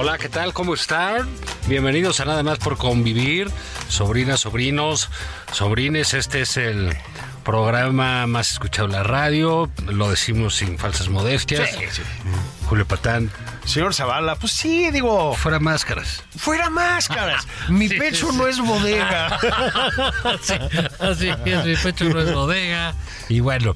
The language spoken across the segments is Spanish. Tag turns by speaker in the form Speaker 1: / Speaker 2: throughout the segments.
Speaker 1: Hola, ¿qué tal? ¿Cómo están? Bienvenidos a Nada más por convivir, sobrinas, sobrinos, sobrines. Este es el programa más escuchado en la radio. Lo decimos sin falsas modestias. Julio Patán,
Speaker 2: Señor Zavala, pues sí, digo,
Speaker 1: fuera máscaras.
Speaker 2: fuera máscaras. Mi
Speaker 1: Sí,
Speaker 2: pecho
Speaker 1: sí.
Speaker 2: no es bodega.
Speaker 1: Así, es, mi pecho no es bodega. Y bueno,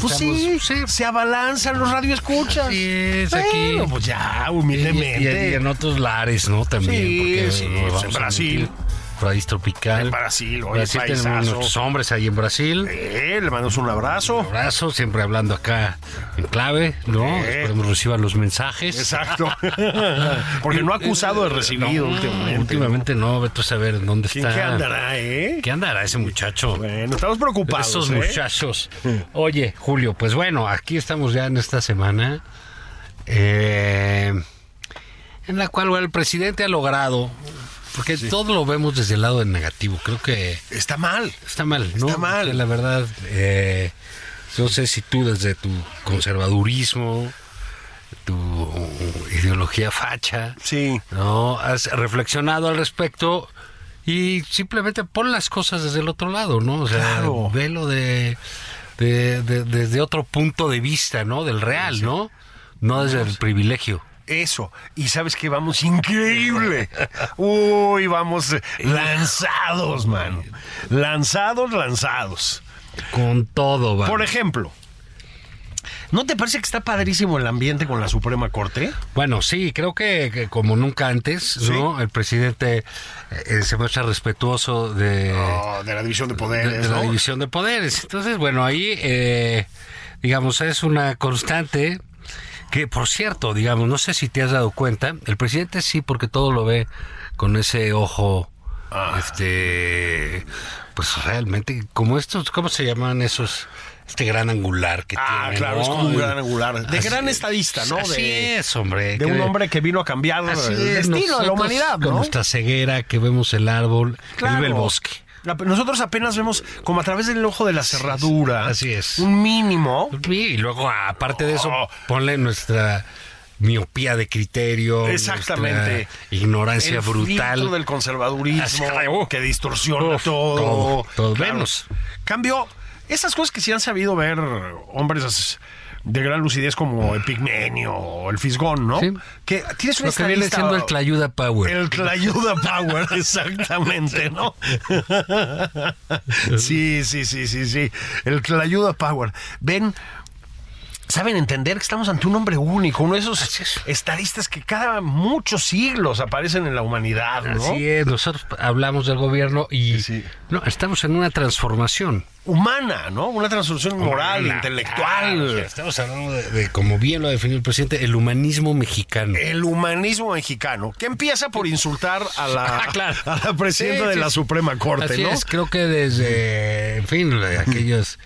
Speaker 2: Pues sí, se abalanzan los radioescuchas.
Speaker 1: Es, aquí.
Speaker 2: Bueno, pues ya,
Speaker 1: Y, y-
Speaker 2: humildemente.
Speaker 1: y en otros lares, ¿no? También.
Speaker 2: Sí,
Speaker 1: porque
Speaker 2: sí, en Brasil.
Speaker 1: mentir. País tropical.
Speaker 2: En Brasil, oye,
Speaker 1: Brasil tenemos nuestros hombres ahí en Brasil.
Speaker 2: Eh, le mandamos un abrazo.
Speaker 1: abrazo, siempre hablando acá en clave, ¿no?
Speaker 2: Eh.
Speaker 1: Esperemos reciban los mensajes.
Speaker 2: Exacto. Porque no ha acusado de recibido
Speaker 1: No,
Speaker 2: últimamente.
Speaker 1: Últimamente no, vete a saber en dónde
Speaker 2: ¿Quién
Speaker 1: está.
Speaker 2: qué andará, eh?
Speaker 1: ¿Qué andará ese muchacho?
Speaker 2: Bueno, estamos preocupados.
Speaker 1: Esos
Speaker 2: ¿eh?
Speaker 1: muchachos. Oye, Julio, pues bueno, aquí estamos ya en esta semana. eh, en la cual el presidente ha logrado. Porque todo lo vemos desde el lado del negativo. Creo que
Speaker 2: Está mal.
Speaker 1: Está mal, ¿no?
Speaker 2: Está mal.
Speaker 1: La verdad, eh, no sé si tú desde tu conservadurismo, tu ideología facha,
Speaker 2: Sí.
Speaker 1: ¿no? Has reflexionado al respecto y simplemente pon las cosas desde el otro lado, ¿no? O sea,
Speaker 2: Claro.
Speaker 1: velo de, de- de- desde otro punto de vista, ¿no? Del real, ¿no? No desde el privilegio.
Speaker 2: Eso. Y sabes que vamos increíble. Uy, vamos eh, lanzados, mano. Lanzados, lanzados.
Speaker 1: Con todo, va.
Speaker 2: Por ejemplo, ¿no te parece que está padrísimo el ambiente con la Suprema Corte?
Speaker 1: Bueno, sí, creo que, que como nunca antes, ¿no? El presidente eh, se muestra respetuoso de,
Speaker 2: Oh, de la división de
Speaker 1: de-
Speaker 2: poderes,
Speaker 1: de la
Speaker 2: ¿no?
Speaker 1: división de poderes. Entonces, bueno, ahí, eh, digamos, es una constante que, por cierto, digamos, no sé si te has dado cuenta, el presidente sí, porque todo lo ve con ese ojo,
Speaker 2: Ah.
Speaker 1: este, pues realmente, como estos, ¿cómo se llaman esos? Este gran angular que
Speaker 2: Ah,
Speaker 1: tiene.
Speaker 2: claro,
Speaker 1: ¿no?
Speaker 2: es como un gran angular. De
Speaker 1: Así-
Speaker 2: gran estadista, ¿no?
Speaker 1: Así
Speaker 2: de,
Speaker 1: es, hombre.
Speaker 2: de un hombre que vino a cambiar el
Speaker 1: es,
Speaker 2: destino de la humanidad,
Speaker 1: Con
Speaker 2: ¿no?
Speaker 1: nuestra ceguera que vemos el árbol,
Speaker 2: Claro.
Speaker 1: él ve el bosque.
Speaker 2: Nosotros apenas vemos como a través del ojo de la cerradura.
Speaker 1: Así es.
Speaker 2: Un mínimo.
Speaker 1: Y luego, aparte de eso,
Speaker 2: Oh.
Speaker 1: ponle nuestra miopía de criterio.
Speaker 2: Exactamente.
Speaker 1: Ignorancia
Speaker 2: el
Speaker 1: brutal.
Speaker 2: del conservadurismo
Speaker 1: oh.
Speaker 2: que distorsiona todo.
Speaker 1: todo, todo
Speaker 2: Claro.
Speaker 1: menos.
Speaker 2: Cambio, esas cosas que sí han sabido ver hombres de gran lucidez como Epigmenio o el Fisgón, ¿no?
Speaker 1: Sí.
Speaker 2: Que tienes una
Speaker 1: Lo que viene siendo el Tlayuda Power.
Speaker 2: El Tlayuda Power, exactamente, ¿no? Sí, sí, sí, sí, sí. El Tlayuda Power. Ven, saben entender que estamos ante un hombre único, uno de esos
Speaker 1: es.
Speaker 2: estadistas que cada muchos siglos aparecen en la humanidad, ¿no?
Speaker 1: Así es, nosotros hablamos del gobierno y
Speaker 2: Sí.
Speaker 1: no, estamos en una transformación.
Speaker 2: Humana, ¿no? Una transformación moral,
Speaker 1: Humana.
Speaker 2: intelectual.
Speaker 1: Claro, estamos hablando de, de, como bien lo definió el presidente, el humanismo mexicano.
Speaker 2: El humanismo mexicano, que empieza por insultar a la,
Speaker 1: Ah, claro.
Speaker 2: a la presidenta
Speaker 1: Sí,
Speaker 2: de la. Suprema Corte,
Speaker 1: Así
Speaker 2: ¿no?
Speaker 1: es, creo que desde, en fin, aquellos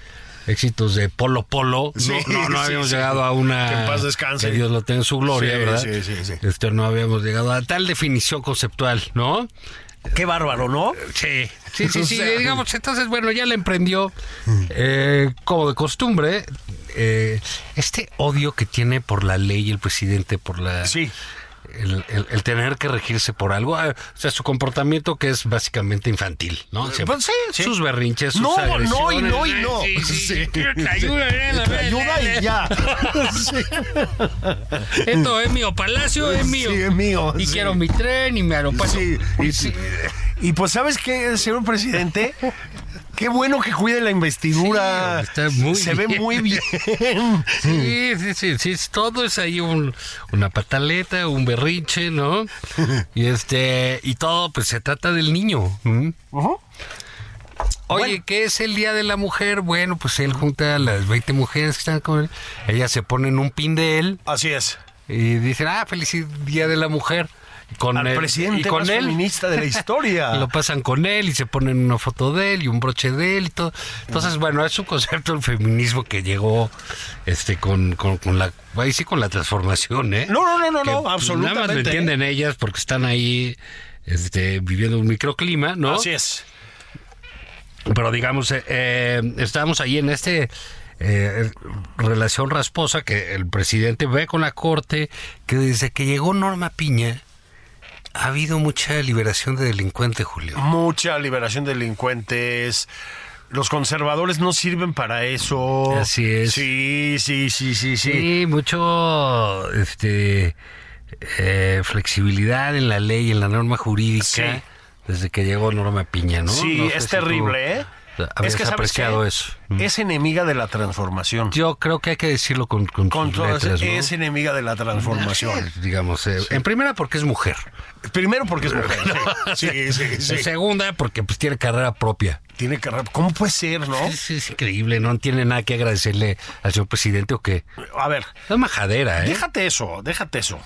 Speaker 1: éxitos de Polo Polo, no,
Speaker 2: Sí,
Speaker 1: no, no habíamos
Speaker 2: sí.
Speaker 1: llegado a una...
Speaker 2: Que en paz descanse.
Speaker 1: Que Dios lo tenga en su gloria,
Speaker 2: Sí,
Speaker 1: ¿verdad?
Speaker 2: sí, sí, sí.
Speaker 1: Este, no habíamos llegado a tal definición conceptual, ¿no?
Speaker 2: Qué bárbaro, ¿no?
Speaker 1: Sí, sí, sí,
Speaker 2: O
Speaker 1: sí.
Speaker 2: sea-
Speaker 1: digamos, entonces, bueno, ya le emprendió, eh, como de costumbre, eh, este odio que tiene por la ley el presidente, por la...
Speaker 2: Sí.
Speaker 1: El, el- el tener que regirse por algo. Ah, O sea, su comportamiento que es básicamente infantil, ¿no? Siempre-
Speaker 2: Pues sí, sí.
Speaker 1: Sus berrinches, sus
Speaker 2: No, no y no y no.
Speaker 1: Sí, ayude, eh,
Speaker 2: Te ayuda y ya.
Speaker 1: Esto es mío, Palacio es mío.
Speaker 2: Sí, es mío.
Speaker 1: Y
Speaker 2: sí.
Speaker 1: quiero mi tren y mi aeropuerto.
Speaker 2: Sí, y, sí. Y pues, ¿sabes qué, señor presidente? Qué bueno que cuide la investidura.
Speaker 1: Sí, está muy
Speaker 2: Se ve muy bien.
Speaker 1: Sí, sí, sí, sí, todo es ahí un- una pataleta, un berrinche, ¿no? Y este, y todo, pues se trata del niño. ¿m?
Speaker 2: Ujú.
Speaker 1: Oye,
Speaker 2: Bueno.
Speaker 1: ¿qué es el Día de la Mujer? Bueno, pues él junta a las 20 mujeres que están con él, ellas se ponen un pin de él
Speaker 2: Así es.
Speaker 1: y dicen, ah, feliz Día de la Mujer. Con
Speaker 2: Al
Speaker 1: él-
Speaker 2: presidente
Speaker 1: y con
Speaker 2: más
Speaker 1: él.
Speaker 2: feminista de la historia.
Speaker 1: Y lo pasan con él y se ponen una foto de él y un broche de él y todo. Entonces, bueno, es un concepto del feminismo que llegó este con, con, con la ahí sí con la transformación, ¿eh?
Speaker 2: No, no, no, no,
Speaker 1: Que,
Speaker 2: no, absolutamente.
Speaker 1: Nada más lo entienden ellas porque están ahí este, viviendo un microclima, ¿no?
Speaker 2: Así es.
Speaker 1: Pero digamos, eh, eh, estamos ahí en este eh, relación rasposa que el presidente ve con la corte, que desde que llegó Norma Piña ha habido mucha liberación de delincuentes, Julio.
Speaker 2: Mucha liberación de delincuentes. Los conservadores no sirven para eso.
Speaker 1: Así es.
Speaker 2: Sí, sí, sí, sí, sí.
Speaker 1: Sí, mucho este eh, flexibilidad en la ley, en la norma jurídica,
Speaker 2: Sí.
Speaker 1: desde que llegó Norma Piña, ¿no?
Speaker 2: Sí,
Speaker 1: No sé
Speaker 2: es
Speaker 1: si tú
Speaker 2: terrible, ¿eh?
Speaker 1: Habías
Speaker 2: es que ¿sabes
Speaker 1: apreciado eso.
Speaker 2: Es enemiga de la transformación.
Speaker 1: Yo creo que hay que decirlo con, con,
Speaker 2: Con
Speaker 1: sus
Speaker 2: todas-
Speaker 1: letras, ¿no?
Speaker 2: es enemiga de la transformación.
Speaker 1: Digamos, eh, en primera porque es mujer.
Speaker 2: Primero porque es mujer. Sí.
Speaker 1: En segunda porque pues tiene carrera propia.
Speaker 2: Tiene que... ¿Cómo puede ser, no?
Speaker 1: Es, es increíble, no tiene nada que agradecerle al señor presidente o qué.
Speaker 2: A ver,
Speaker 1: Es majadera, ¿eh?
Speaker 2: déjate eso, déjate eso.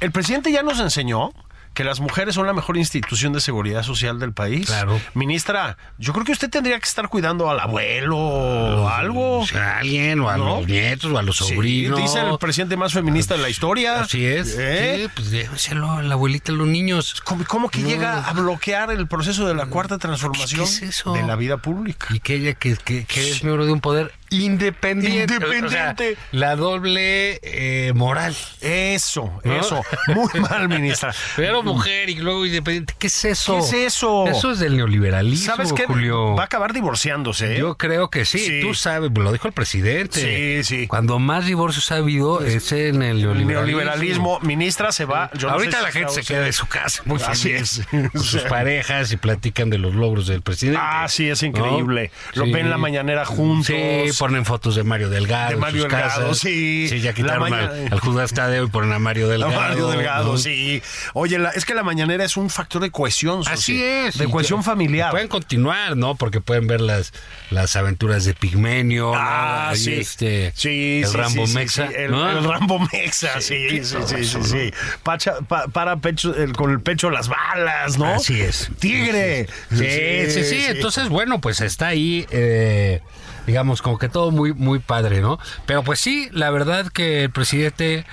Speaker 2: El presidente ya nos enseñó que las mujeres son la mejor institución de seguridad social del país.
Speaker 1: Claro.
Speaker 2: Ministra, yo creo que usted tendría que estar cuidando al abuelo o algo.
Speaker 1: O sea, a alguien, o a
Speaker 2: ¿No?
Speaker 1: los nietos, o a los
Speaker 2: Sí,
Speaker 1: sobrinos.
Speaker 2: dice el presidente más feminista de la historia.
Speaker 1: Así es.
Speaker 2: ¿Eh?
Speaker 1: Sí, pues déjenselo a la abuelita a los niños.
Speaker 2: ¿Cómo, cómo que
Speaker 1: No.
Speaker 2: llega a bloquear el proceso de la cuarta transformación
Speaker 1: ¿Qué es eso?
Speaker 2: de la vida pública?
Speaker 1: Y que ella, que, que, que es miembro de un poder independiente.
Speaker 2: Independiente.
Speaker 1: O sea, la doble eh, moral.
Speaker 2: Eso,
Speaker 1: ¿No?
Speaker 2: eso. Muy mal, ministra.
Speaker 1: Pero mujer y luego independiente. ¿Qué es eso?
Speaker 2: ¿Qué es eso?
Speaker 1: Eso es del neoliberalismo,
Speaker 2: ¿Sabes qué?
Speaker 1: Julio.
Speaker 2: Va a acabar divorciándose. ¿eh?
Speaker 1: Yo creo que sí,
Speaker 2: Sí.
Speaker 1: tú sabes, lo dijo el presidente.
Speaker 2: Sí, sí.
Speaker 1: Cuando más divorcios ha habido es en el
Speaker 2: El
Speaker 1: neoliberalismo.
Speaker 2: neoliberalismo, ministra se va. yo no
Speaker 1: Ahorita
Speaker 2: sé
Speaker 1: la
Speaker 2: si
Speaker 1: gente se queda en su casa muy
Speaker 2: es.
Speaker 1: con sus parejas y platican de los logros del presidente.
Speaker 2: Ah, sí, es increíble.
Speaker 1: ¿No?
Speaker 2: Lo ven la mañanera juntos.
Speaker 1: Sí, ponen fotos de Mario Delgado.
Speaker 2: De
Speaker 1: en
Speaker 2: Mario
Speaker 1: sus
Speaker 2: Delgado,
Speaker 1: casas.
Speaker 2: sí.
Speaker 1: Sí, ya quitaron al, al Judas Tadeo y ponen a Mario
Speaker 2: A
Speaker 1: Delgado.
Speaker 2: Mario Delgado,
Speaker 1: ¿no?
Speaker 2: sí. Oye, la- es que la mañanera es un factor de cohesión social.
Speaker 1: Así es.
Speaker 2: De cohesión
Speaker 1: que-
Speaker 2: familiar.
Speaker 1: Pueden continuar, ¿no? Porque pueden ver las, las aventuras de Pigmenio.
Speaker 2: Ah,
Speaker 1: ¿no? Ahí
Speaker 2: sí.
Speaker 1: Este,
Speaker 2: sí,
Speaker 1: el
Speaker 2: sí,
Speaker 1: Rambo
Speaker 2: sí,
Speaker 1: Mexa.
Speaker 2: sí, El,
Speaker 1: ¿no?
Speaker 2: el Rambo Mexa, sí,
Speaker 1: Sí,
Speaker 2: sí, sí. Pacha- pa- para pecho, el- con el pecho las balas, ¿no?
Speaker 1: Así es.
Speaker 2: Tigre.
Speaker 1: Sí, sí, sí, Entonces, bueno, pues está ahí, eh, digamos, como que todo muy, muy padre, ¿no? Pero pues sí, la verdad que el presidente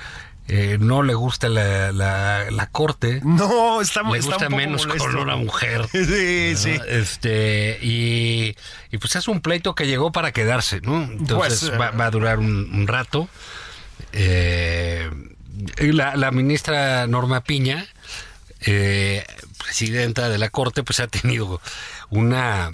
Speaker 1: eh, no le gusta la, la, la corte.
Speaker 2: No, está,
Speaker 1: Le
Speaker 2: está
Speaker 1: gusta
Speaker 2: un poco
Speaker 1: menos
Speaker 2: molesto.
Speaker 1: con una mujer.
Speaker 2: Sí,
Speaker 1: ¿no?
Speaker 2: sí.
Speaker 1: Este, y, y pues es un pleito que llegó para quedarse, ¿no? Entonces
Speaker 2: Pues, eh,
Speaker 1: va, va a durar un, un rato. Eh, y la, la ministra Norma Piña, eh, presidenta de la Corte, pues ha tenido una...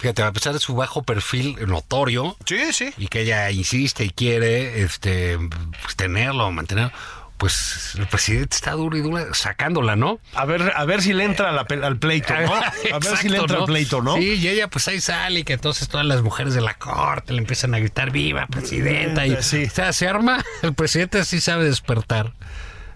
Speaker 1: Fíjate, a pesar de su bajo perfil notorio,
Speaker 2: Sí, sí.
Speaker 1: y que ella insiste y quiere este pues, tenerlo, mantenerlo, pues el presidente está duro y duro sacándola, ¿no?
Speaker 2: A ver, a ver si le entra la al pleito, ¿no? A ver si le entra
Speaker 1: ¿no?
Speaker 2: al pleito, ¿no?
Speaker 1: Sí, y ella pues ahí sale y que entonces todas las mujeres de la corte le empiezan a gritar viva presidenta y
Speaker 2: Sí.
Speaker 1: o sea, se arma, el presidente sí sabe despertar.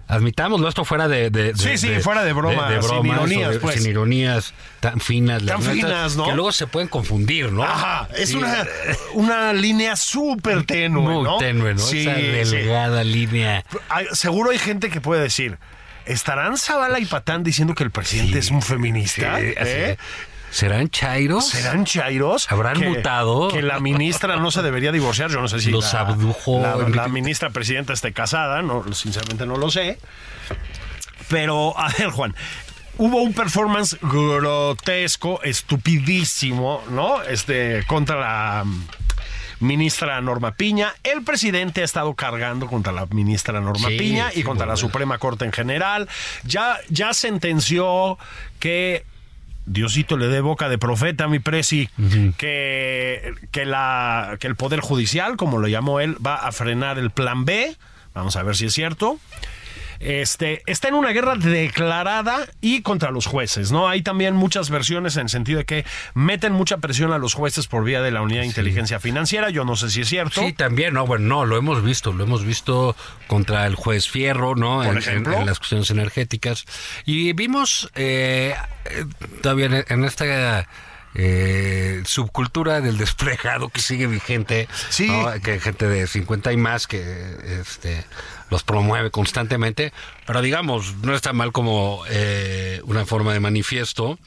Speaker 1: Admitámoslo, esto fuera de, de- de-
Speaker 2: Sí, sí, fuera de broma, sin
Speaker 1: bromas,
Speaker 2: ironías,
Speaker 1: o de-
Speaker 2: pues.
Speaker 1: sin ironías tan finas,
Speaker 2: Tan
Speaker 1: las
Speaker 2: finas, ¿no?
Speaker 1: Que luego se pueden confundir, ¿no?
Speaker 2: Ajá, es
Speaker 1: Sí.
Speaker 2: una, una línea súper tenue,
Speaker 1: muy
Speaker 2: ¿no?
Speaker 1: tenue, ¿no?
Speaker 2: Sí,
Speaker 1: Esa
Speaker 2: sí.
Speaker 1: delgada línea.
Speaker 2: Hay- seguro hay gente que puede decir, ¿estarán Zavala y Patán diciendo que el presidente es un feminista?
Speaker 1: Sí,
Speaker 2: ¿Eh?
Speaker 1: ¿Serán chairos?
Speaker 2: ¿Serán chairos?
Speaker 1: ¿Habrán
Speaker 2: que,
Speaker 1: mutado?
Speaker 2: Que la ministra no se debería divorciar. Yo no sé si
Speaker 1: Los
Speaker 2: la,
Speaker 1: abdujo
Speaker 2: la, ministra presidenta esté casada. No, sinceramente no lo sé. Pero, a ver, Juan. Hubo un performance grotesco, estupidísimo, ¿no? Este, contra la ministra Norma Piña. El presidente ha estado cargando contra la ministra Norma
Speaker 1: Sí,
Speaker 2: Piña y
Speaker 1: sí,
Speaker 2: contra la. Suprema Corte en general. Ya, ya sentenció que Diosito le dé boca de profeta, mi presi, que, que, la, que el Poder Judicial, como lo llamó él, va a frenar el plan B. Vamos a ver si es cierto. Este, está en una guerra declarada y contra los jueces, ¿no? Hay también muchas versiones en el sentido de que meten mucha presión a los jueces por vía de la Unidad de Inteligencia Financiera. Yo no sé si es cierto.
Speaker 1: Sí, también, no, bueno, no, lo hemos visto, lo hemos visto contra el juez Fierro, ¿no?
Speaker 2: Por
Speaker 1: En-
Speaker 2: ejemplo.
Speaker 1: En, en las cuestiones energéticas. Y vimos eh, eh, todavía en, en esta eh, subcultura del desplegado que sigue vigente,
Speaker 2: Sí.
Speaker 1: ¿no? que gente de 50 y más que este los promueve constantemente, pero digamos, no está mal como eh, una forma de manifiesto.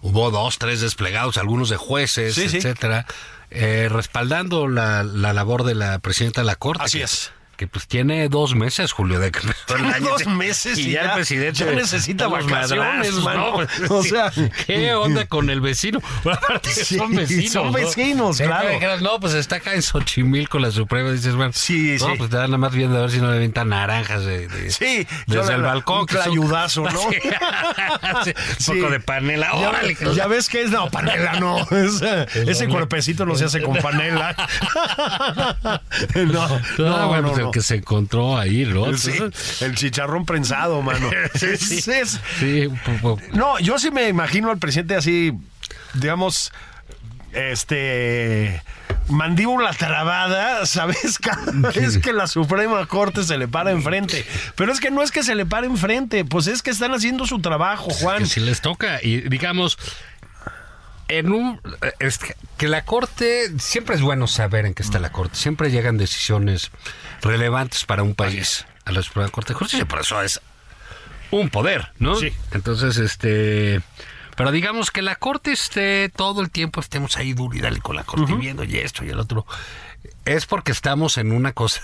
Speaker 1: Hubo dos, tres desplegados, algunos de jueces,
Speaker 2: Sí, sí.
Speaker 1: etcétera, eh, respaldando la, la labor de la presidenta de la Corte.
Speaker 2: Así es.
Speaker 1: Que pues tiene dos meses, Julio, de que el
Speaker 2: Tiene
Speaker 1: año.
Speaker 2: dos meses y
Speaker 1: ya,
Speaker 2: ya-
Speaker 1: el presidente
Speaker 2: ya necesita vacaciones, mano.
Speaker 1: Pues,
Speaker 2: O sea-
Speaker 1: ¿qué onda con el vecino? Bueno,
Speaker 2: Sí,
Speaker 1: son vecinos.
Speaker 2: son
Speaker 1: ¿no?
Speaker 2: vecinos,
Speaker 1: Sí,
Speaker 2: claro.
Speaker 1: no, pues está acá en Xochimilco la Suprema. Dices, bueno,
Speaker 2: Sí,
Speaker 1: no,
Speaker 2: sí.
Speaker 1: pues te dan nada más viendo a ver si no le aventan naranjas de, de-
Speaker 2: Sí,
Speaker 1: desde
Speaker 2: la-
Speaker 1: el balcón.
Speaker 2: un clayudazo, ¿no?
Speaker 1: Un poco de panela.
Speaker 2: Ya,
Speaker 1: Órale,
Speaker 2: ya ves que es, no, panela no. Ese, ese cuerpecito no se hace con panela. no, no,
Speaker 1: bueno,
Speaker 2: no,
Speaker 1: pues el que se encontró ahí, ¿no?
Speaker 2: Sí, el chicharrón prensado, mano.
Speaker 1: sí,
Speaker 2: Sí,
Speaker 1: sí.
Speaker 2: es-
Speaker 1: Sí, un poco.
Speaker 2: No, yo sí me imagino al presidente así, digamos, este mandíbula trabada, ¿sabes? Cada vez que la Suprema Corte se le para enfrente. Pero es que no es que se le pare enfrente, pues es que están haciendo su trabajo, Juan.
Speaker 1: que si les toca y digamos en un es que, la corte siempre es bueno saber en qué está la corte. Siempre llegan decisiones relevantes para un país. A la Suprema Corte de Justicia por eso es un poder no
Speaker 2: Sí.
Speaker 1: entonces este pero digamos que la corte esté todo el tiempo estemos ahí duro y dale con la corte viendo y esto y el otro es porque estamos en una cosa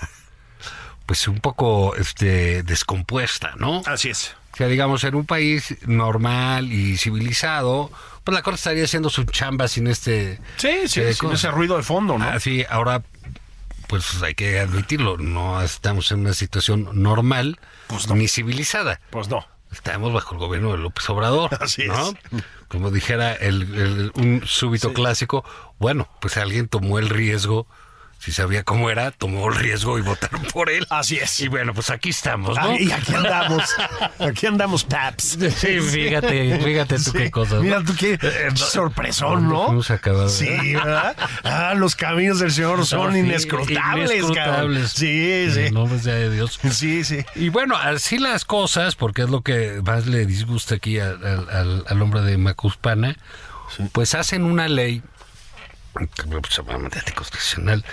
Speaker 1: pues un poco este descompuesta no
Speaker 2: Así es.
Speaker 1: o sea, digamos, en un país normal y civilizado, pues la corte estaría haciendo su chamba sin este...
Speaker 2: Sí, sí,
Speaker 1: eh,
Speaker 2: sin
Speaker 1: cosa.
Speaker 2: ese ruido de fondo, ¿no?
Speaker 1: Así, ahora, pues hay que admitirlo, no estamos en una situación normal
Speaker 2: Pues no.
Speaker 1: ni civilizada.
Speaker 2: Pues no.
Speaker 1: Estamos bajo el gobierno de López Obrador.
Speaker 2: Así
Speaker 1: ¿no?
Speaker 2: es.
Speaker 1: Como dijera el, el- un súbito clásico, bueno, pues alguien tomó el riesgo, si sabía cómo era, tomó el riesgo y votaron por él.
Speaker 2: Así es.
Speaker 1: Y bueno, pues aquí estamos, ¿no?
Speaker 2: Ah, y aquí andamos. Aquí andamos, Paps.
Speaker 1: Sí, fíjate, fíjate tú
Speaker 2: Sí.
Speaker 1: qué cosas.
Speaker 2: Mira
Speaker 1: ¿no?
Speaker 2: tú qué
Speaker 1: Eh, no,
Speaker 2: sorpresón,
Speaker 1: ¿dónde
Speaker 2: ¿no?
Speaker 1: fuimos a acabar,
Speaker 2: Sí,
Speaker 1: verdad?
Speaker 2: Ah, los caminos del Señor son
Speaker 1: Sí,
Speaker 2: inescrutables,
Speaker 1: inescrutables.
Speaker 2: Sí,
Speaker 1: En
Speaker 2: sí.
Speaker 1: el nombre de Dios.
Speaker 2: Sí, sí.
Speaker 1: Y bueno, así las cosas, porque es lo que más le disgusta aquí al, al- al- al hombre de Macuspana, pues hacen una ley anticonstitucional,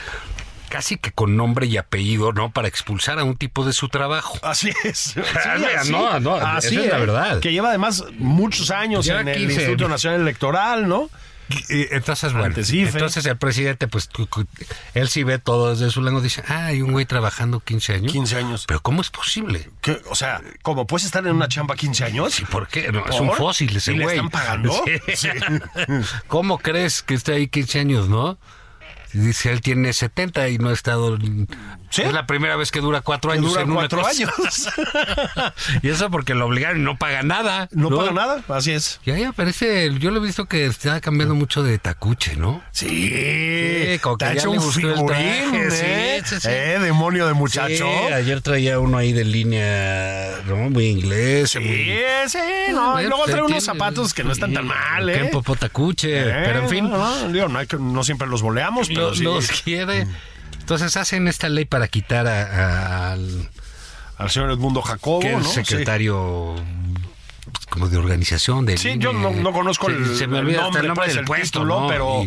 Speaker 1: casi que con nombre y apellido, ¿no? Para expulsar a un tipo de su trabajo.
Speaker 2: Así es. Sí, así.
Speaker 1: no, no,
Speaker 2: Así
Speaker 1: esa es la verdad.
Speaker 2: Que lleva además muchos años
Speaker 1: Lleva
Speaker 2: en el
Speaker 1: 15.
Speaker 2: Instituto Nacional Electoral, ¿no?
Speaker 1: Y entonces, bueno,
Speaker 2: Antes
Speaker 1: entonces el presidente, pues él sí ve todo desde su lado, dice, ah, hay un güey trabajando 15 años.
Speaker 2: 15 años.
Speaker 1: Pero ¿cómo es posible?
Speaker 2: ¿Qué? O sea, ¿cómo puedes estar en una chamba 15 años?
Speaker 1: Sí, ¿por qué? No, es un
Speaker 2: ¿Por?
Speaker 1: fósil ese
Speaker 2: ¿Y le
Speaker 1: güey.
Speaker 2: están pagando?
Speaker 1: Sí.
Speaker 2: Sí.
Speaker 1: ¿Cómo crees que esté ahí 15 años, no? Dice, él tiene 70 y no ha estado...
Speaker 2: ¿Sí?
Speaker 1: Es la primera vez que dura cuatro
Speaker 2: Que
Speaker 1: años
Speaker 2: dura
Speaker 1: en una
Speaker 2: cuatro
Speaker 1: cosa.
Speaker 2: años.
Speaker 1: y eso porque lo obligaron y no paga nada.
Speaker 2: No, paga nada, así es.
Speaker 1: Y ahí aparece, yo lo he visto que está cambiando mucho de tacuche, ¿no?
Speaker 2: Sí,
Speaker 1: como que
Speaker 2: te ha
Speaker 1: ya
Speaker 2: hecho
Speaker 1: le
Speaker 2: un figurín,
Speaker 1: traje, sí,
Speaker 2: ¿eh?
Speaker 1: sí, sí.
Speaker 2: ¿Eh? Demonio de muchacho.
Speaker 1: Sí, ayer traía uno ahí de línea, ¿no? Muy inglés.
Speaker 2: Sí,
Speaker 1: muy...
Speaker 2: sí, no, y luego
Speaker 1: pues,
Speaker 2: trae unos zapatos que no están tan
Speaker 1: sí,
Speaker 2: mal, ¿eh?
Speaker 1: popotacuche,
Speaker 2: Eh,
Speaker 1: pero en fin,
Speaker 2: No, no, no siempre los boleamos, pero
Speaker 1: lo-
Speaker 2: sí.
Speaker 1: los quiere. Entonces hacen esta ley para quitar a- a- al
Speaker 2: Al señor Edmundo Jacobo,
Speaker 1: que es
Speaker 2: ¿no?
Speaker 1: secretario como de organización de
Speaker 2: Sí, yo no- no conozco el-
Speaker 1: se me
Speaker 2: el
Speaker 1: olvida
Speaker 2: nombre,
Speaker 1: el nombre
Speaker 2: pues,
Speaker 1: del
Speaker 2: el
Speaker 1: puesto,
Speaker 2: título,
Speaker 1: ¿no?
Speaker 2: pero-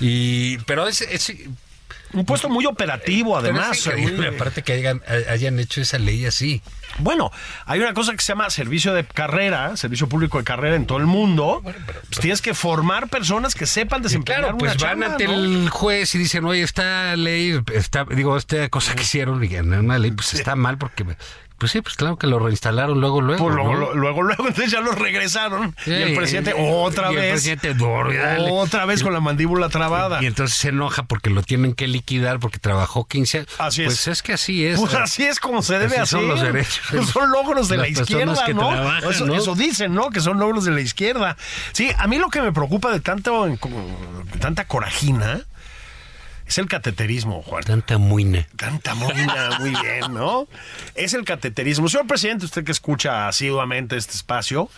Speaker 1: y, y- pero es, es.
Speaker 2: Un puesto muy operativo,
Speaker 1: pero
Speaker 2: además.
Speaker 1: es increíble,
Speaker 2: muy-
Speaker 1: aparte que hayan, hayan hecho esa ley así.
Speaker 2: Bueno, hay una cosa que se llama servicio de carrera, servicio público de carrera en todo el mundo. Pues tienes que formar personas que sepan desempeñar
Speaker 1: Claro, pues
Speaker 2: una
Speaker 1: van
Speaker 2: chamba,
Speaker 1: ante
Speaker 2: ¿no?
Speaker 1: el juez y dicen, oye, esta ley, está, digo, esta cosa que hicieron, una ley, pues está mal porque Pues sí, pues claro que lo reinstalaron luego, luego.
Speaker 2: Pues luego,
Speaker 1: ¿no?
Speaker 2: lo- luego, luego, entonces ya los regresaron.
Speaker 1: Sí,
Speaker 2: y el presidente
Speaker 1: y-
Speaker 2: otra
Speaker 1: y el
Speaker 2: vez.
Speaker 1: presidente,
Speaker 2: otra vez con la mandíbula trabada.
Speaker 1: Y entonces se enoja porque lo tienen que liquidar porque trabajó 15 años.
Speaker 2: Así es.
Speaker 1: Pues es que así es.
Speaker 2: Pues así es como se debe
Speaker 1: Así
Speaker 2: hacer.
Speaker 1: son los derechos.
Speaker 2: Pues son logros de
Speaker 1: Las
Speaker 2: la izquierda,
Speaker 1: que
Speaker 2: ¿no?
Speaker 1: trabajan,
Speaker 2: eso,
Speaker 1: ¿no?
Speaker 2: eso dicen, ¿no? Que son logros de la izquierda. Sí, a mí lo que me preocupa de tanto tanta corajina es el cateterismo, Juan.
Speaker 1: Tanta muina.
Speaker 2: Tanta moina, muy bien, ¿no? Es el cateterismo. Señor presidente, usted que escucha asiduamente este espacio,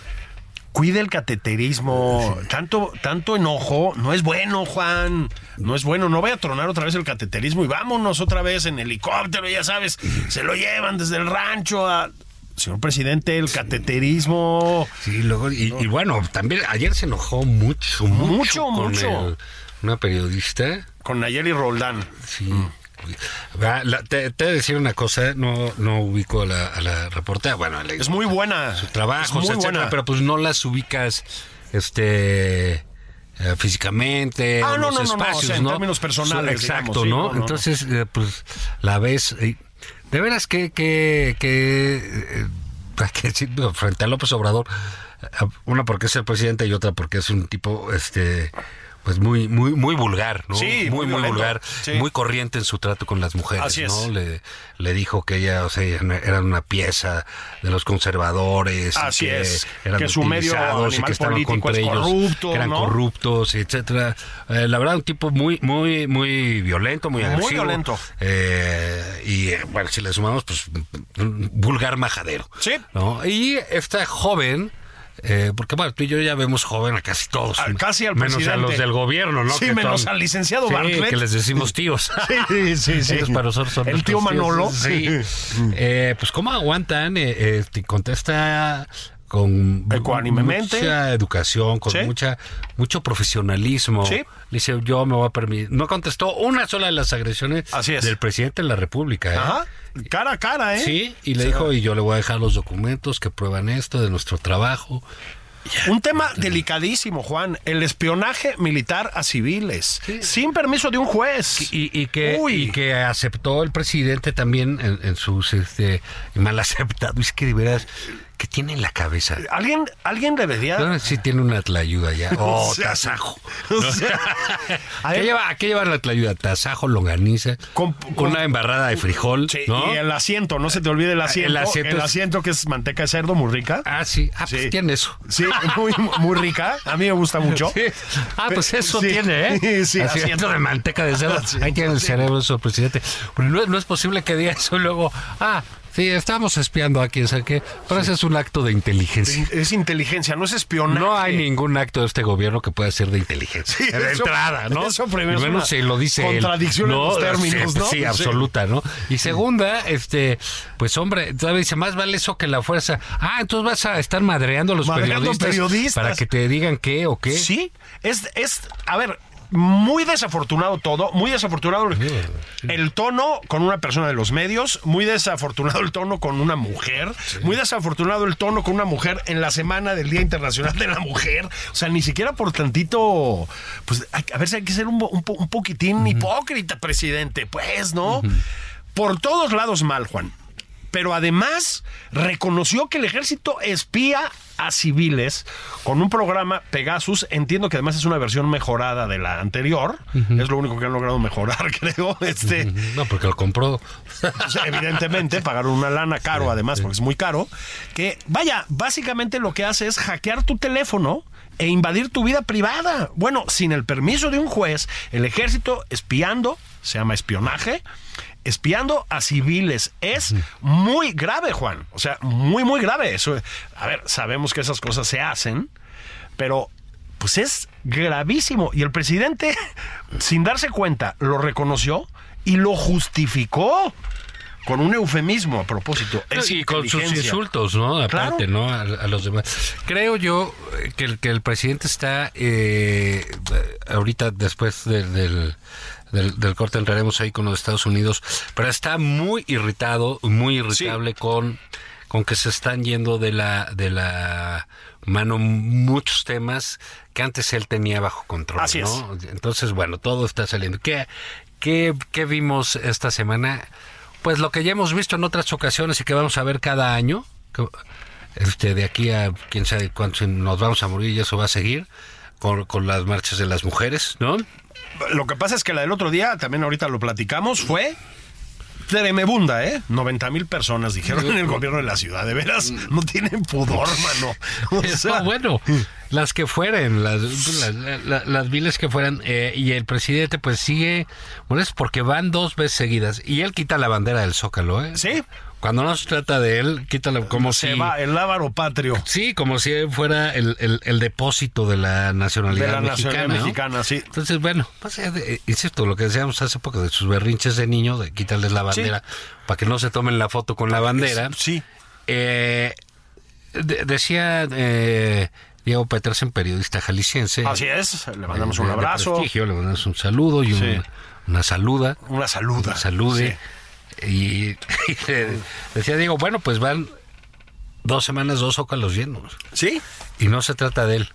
Speaker 2: cuide el cateterismo. Tanto, tanto enojo no es bueno, Juan. No es bueno. No vaya a tronar otra vez el cateterismo y vámonos otra vez en helicóptero, ya sabes. Se lo llevan desde el rancho a. Señor presidente, el cateterismo.
Speaker 1: Sí, luego, y, y bueno, también ayer se enojó mucho, mucho,
Speaker 2: Mucho,
Speaker 1: con
Speaker 2: mucho.
Speaker 1: el- una periodista.
Speaker 2: Con Nayeli Roldán.
Speaker 1: Sí. La- te, te voy a decir una cosa, no, no ubico a la, a la reportera, bueno, le-
Speaker 2: Es muy buena.
Speaker 1: su trabajo,
Speaker 2: Es muy
Speaker 1: etcétera,
Speaker 2: buena.
Speaker 1: pero pues no las ubicas este eh, físicamente
Speaker 2: Ah,
Speaker 1: en
Speaker 2: no,
Speaker 1: los
Speaker 2: no, no, no, o
Speaker 1: espacios,
Speaker 2: sea, en términos personales,
Speaker 1: exacto
Speaker 2: digamos, sí,
Speaker 1: no
Speaker 2: no, no, no.
Speaker 1: entonces eh, pues la ves de veras que que que eh, que frente a López Obrador eh, una porque es el presidente y otra porque es un tipo este pues muy muy muy vulgar no
Speaker 2: Sí,
Speaker 1: muy
Speaker 2: muy
Speaker 1: muy,
Speaker 2: violento,
Speaker 1: vulgar
Speaker 2: sí.
Speaker 1: muy corriente en su trato con las mujeres
Speaker 2: Así es.
Speaker 1: no le, le dijo que ella o sea eran una pieza de los conservadores
Speaker 2: Así
Speaker 1: que
Speaker 2: es,
Speaker 1: eran
Speaker 2: que su medio
Speaker 1: y que estaban contra
Speaker 2: es
Speaker 1: ellos
Speaker 2: corrupto,
Speaker 1: que eran
Speaker 2: ¿no?
Speaker 1: corruptos etcétera Eh, la verdad un tipo muy muy muy violento muy
Speaker 2: Muy
Speaker 1: agresivo
Speaker 2: violento.
Speaker 1: Eh, y eh, bueno si le sumamos pues un vulgar majadero
Speaker 2: Sí.
Speaker 1: ¿no? y esta joven eh, porque bueno, tú y yo ya vemos joven a casi todos.
Speaker 2: A- casi al
Speaker 1: Menos a los del gobierno, ¿no?
Speaker 2: Sí,
Speaker 1: Que
Speaker 2: menos
Speaker 1: son-
Speaker 2: al licenciado
Speaker 1: Sí,
Speaker 2: Bartlett.
Speaker 1: que les decimos tíos.
Speaker 2: Sí, sí, sí.
Speaker 1: Ellos para nosotros son
Speaker 2: El tío
Speaker 1: tíos.
Speaker 2: Manolo.
Speaker 1: Sí. Eh, pues cómo aguantan, eh, eh, te contesta con mucha educación, con
Speaker 2: Sí.
Speaker 1: mucha mucho profesionalismo.
Speaker 2: Sí.
Speaker 1: Le dice, yo me voy a permitir. No contestó una sola de las agresiones
Speaker 2: Así
Speaker 1: del presidente de la República. ¿eh?
Speaker 2: Ajá. Cara a cara, ¿eh?
Speaker 1: Sí, y le dijo, y yo le voy a dejar los documentos que prueban esto de nuestro trabajo.
Speaker 2: Un tema delicadísimo, Juan. El espionaje militar a civiles. Sin permiso de un juez.
Speaker 1: Y, y que, y que aceptó el presidente también en, en sus este, mal aceptado. Es que de veras, ¿qué tiene en la cabeza?
Speaker 2: ¿Alguien, alguien debería...
Speaker 1: No, sí tiene una tlayuda ya. Oh,
Speaker 2: O sea,
Speaker 1: tasajo.
Speaker 2: o sea, a
Speaker 1: ¿Qué lleva, ¿Qué lleva la tlayuda? Tasajo, longaniza,
Speaker 2: Con- con-
Speaker 1: una embarrada de frijol,
Speaker 2: sí,
Speaker 1: ¿no?
Speaker 2: Y el asiento, no se te olvide el asiento. El
Speaker 1: asiento
Speaker 2: asiento,
Speaker 1: es-
Speaker 2: que es manteca de cerdo muy rica.
Speaker 1: Ah, sí. Ah, pues tiene eso.
Speaker 2: Sí, muy, muy rica. A mí me gusta mucho.
Speaker 1: Sí. Ah, pues eso tiene, ¿eh?
Speaker 2: Sí, sí,
Speaker 1: Asiento
Speaker 2: asiento.
Speaker 1: de manteca de cerdo. Ahí tiene el cerebro eso, presidente. No, no es posible que diga eso y luego, ah, sí, estamos espiando a quien sabe qué. Pero ese es un acto de inteligencia.
Speaker 2: Es inteligencia, no es espionaje.
Speaker 1: No hay ningún acto de este gobierno que pueda ser de inteligencia.
Speaker 2: Sí,
Speaker 1: de
Speaker 2: eso-
Speaker 1: entrada, ¿no?
Speaker 2: eso primero
Speaker 1: menos si lo dice él.
Speaker 2: contradicción en
Speaker 1: No,
Speaker 2: los términos,
Speaker 1: sí,
Speaker 2: ¿no?
Speaker 1: Sí,
Speaker 2: Sí.
Speaker 1: absoluta, ¿no? Y segunda, este, pues hombre, todavía dice, más vale eso que la fuerza. Ah, entonces vas a estar madreando a los
Speaker 2: Madreando
Speaker 1: periodistas,
Speaker 2: periodistas.
Speaker 1: para que te digan qué o qué.
Speaker 2: Sí, es, es, a ver, muy desafortunado todo, muy desafortunado el tono con una persona de los medios, muy desafortunado el tono con una mujer, muy desafortunado el tono con una mujer en la semana del Día Internacional de la Mujer, o sea, ni siquiera por tantito, pues hay- a ver si hay que ser un, un po- un poquitín hipócrita, presidente, pues, ¿no? Por todos lados mal, Juan. Pero además reconoció que el ejército espía a civiles con un programa Pegasus. Entiendo que además es una versión mejorada de la anterior. Es lo único que han logrado mejorar, creo. Este,
Speaker 1: No, porque lo compró.
Speaker 2: pues, evidentemente, pagaron una lana caro, además, porque es muy caro. Que, vaya, básicamente lo que hace es hackear tu teléfono e invadir tu vida privada. Bueno, sin el permiso de un juez, el ejército espiando, se llama espionaje, espiando a civiles. Es muy grave, Juan. O sea, muy, muy grave. Eso, a ver, sabemos que esas cosas se hacen, pero pues es gravísimo. Y el presidente, sin darse cuenta, lo reconoció y lo justificó con un eufemismo a propósito. Es
Speaker 1: y con sus insultos, ¿no? Aparte,
Speaker 2: Claro.
Speaker 1: ¿no? A, a los demás. Creo yo eh, que el, que el presidente está, eh, ahorita después del, del, del- del corte entraremos ahí con los Estados Unidos, pero está muy irritado, muy irritable con, con que se están yendo de la, de la mano muchos temas que antes él tenía bajo control,
Speaker 2: Así es.
Speaker 1: ¿no? Entonces, bueno, todo está saliendo. ¿Qué, qué, qué vimos esta semana? pues lo que ya hemos visto en otras ocasiones y que vamos a ver cada año, este, de aquí a quién sabe cuánto nos vamos a morir y eso va a seguir con, con las marchas de las mujeres, ¿no?
Speaker 2: Lo que pasa es que la del otro día, también ahorita lo platicamos, fue tremebunda, ¿eh? 90 mil personas dijeron en el gobierno de la ciudad. De veras, no tienen pudor, mano. O sea,
Speaker 1: No, bueno, las que fueran, las, las, las- las viles que fueran, eh, y el presidente pues sigue, bueno, es porque van dos veces seguidas, y él quita la bandera del Zócalo, ¿eh?
Speaker 2: Sí.
Speaker 1: Cuando no se trata de él, quítala como
Speaker 2: se
Speaker 1: si...
Speaker 2: va el ávaro patrio
Speaker 1: Sí, como si fuera el, el- el depósito de la nacionalidad
Speaker 2: de la
Speaker 1: mexicana.
Speaker 2: nacionalidad
Speaker 1: ¿no?
Speaker 2: mexicana, sí.
Speaker 1: Entonces, bueno, pues, eh, eh, insisto, lo que decíamos hace poco de sus berrinches de niño, de quitarles la bandera, para que no se tomen la foto con la bandera.
Speaker 2: Sí.
Speaker 1: Eh, de- decía eh, Diego Petersen, periodista jalisciense.
Speaker 2: Así es, le mandamos
Speaker 1: eh,
Speaker 2: un abrazo,
Speaker 1: prestigio, le mandamos un saludo y un-
Speaker 2: Sí.
Speaker 1: una saluda.
Speaker 2: una saluda.
Speaker 1: Una salude. Y, y le- decía Diego, bueno, pues van dos semanas, dos zócalos llenos.
Speaker 2: ¿Sí?
Speaker 1: Y no se trata de él.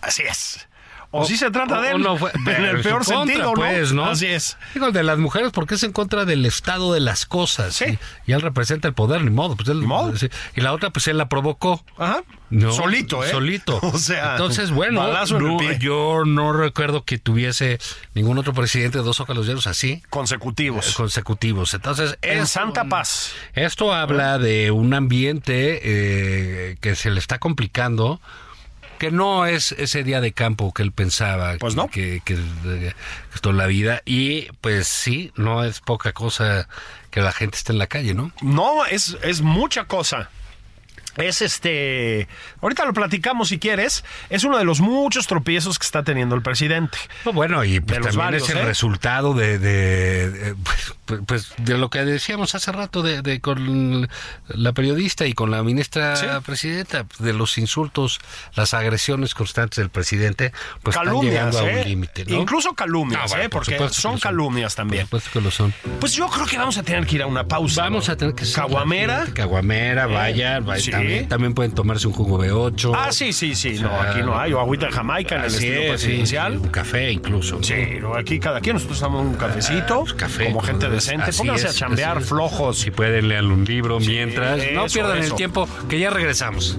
Speaker 2: Así es. O, sí se trata
Speaker 1: o-
Speaker 2: de
Speaker 1: o
Speaker 2: él.
Speaker 1: no fue-
Speaker 2: en el peor
Speaker 1: contra,
Speaker 2: sentido,
Speaker 1: pues,
Speaker 2: ¿no?
Speaker 1: ¿no?
Speaker 2: Así es.
Speaker 1: Digo, el de las mujeres, porque es en contra del estado de las cosas.
Speaker 2: Sí.
Speaker 1: Y, y él representa el poder, ni modo. Pues él,
Speaker 2: Ni modo.
Speaker 1: sí. Y la otra, pues él la provocó.
Speaker 2: Ajá.
Speaker 1: No,
Speaker 2: Solito, ¿eh?
Speaker 1: Solito.
Speaker 2: O sea,
Speaker 1: entonces, bueno,
Speaker 2: en
Speaker 1: no, yo no recuerdo que tuviese ningún otro presidente de dos zócalos llenos así
Speaker 2: Consecutivos.
Speaker 1: consecutivos. Entonces,
Speaker 2: en Santa Paz.
Speaker 1: Esto habla de un ambiente eh, que se le está complicando, que no es ese día de campo que él pensaba
Speaker 2: Pues no.
Speaker 1: que, que, toda la vida. Y pues sí, no es poca cosa que la gente esté en la calle, ¿no?
Speaker 2: No, es, es mucha cosa. Es este. Ahorita lo platicamos si quieres. Es uno de los muchos tropiezos que está teniendo el presidente.
Speaker 1: No, Bueno, y pues
Speaker 2: De los
Speaker 1: también
Speaker 2: varios,
Speaker 1: es el
Speaker 2: ¿eh?
Speaker 1: resultado de, de, de, pues, pues, de lo que decíamos hace rato de, de con la periodista y con la ministra
Speaker 2: Sí.
Speaker 1: presidenta, de los insultos, las agresiones constantes del presidente, pues están
Speaker 2: calumnias,
Speaker 1: llegando a
Speaker 2: ¿eh?
Speaker 1: un límite, ¿no?
Speaker 2: Incluso calumnias,
Speaker 1: Ah, bueno,
Speaker 2: ¿eh?
Speaker 1: por
Speaker 2: Porque son calumnias también.
Speaker 1: Por supuesto que lo son.
Speaker 2: Pues yo creo que vamos a tener que ir a una pausa.
Speaker 1: Vamos a tener que
Speaker 2: Caguamera.
Speaker 1: Caguamera, vaya, vaya,
Speaker 2: Sí.
Speaker 1: También, también pueden tomarse un jugo de 8
Speaker 2: Ah, sí, sí, sí. No, aquí no hay. O agüita de Jamaica en el estilo presidencial.
Speaker 1: un café incluso.
Speaker 2: Sí, no, aquí cada quien nosotros damos un cafecito,
Speaker 1: Pues, café,
Speaker 2: como gente
Speaker 1: como
Speaker 2: decente. Pónganse a
Speaker 1: es,
Speaker 2: chambear
Speaker 1: es.
Speaker 2: flojos.
Speaker 1: Si pueden, lean un libro mientras. No pierdan
Speaker 2: eso.
Speaker 1: el tiempo, que ya regresamos.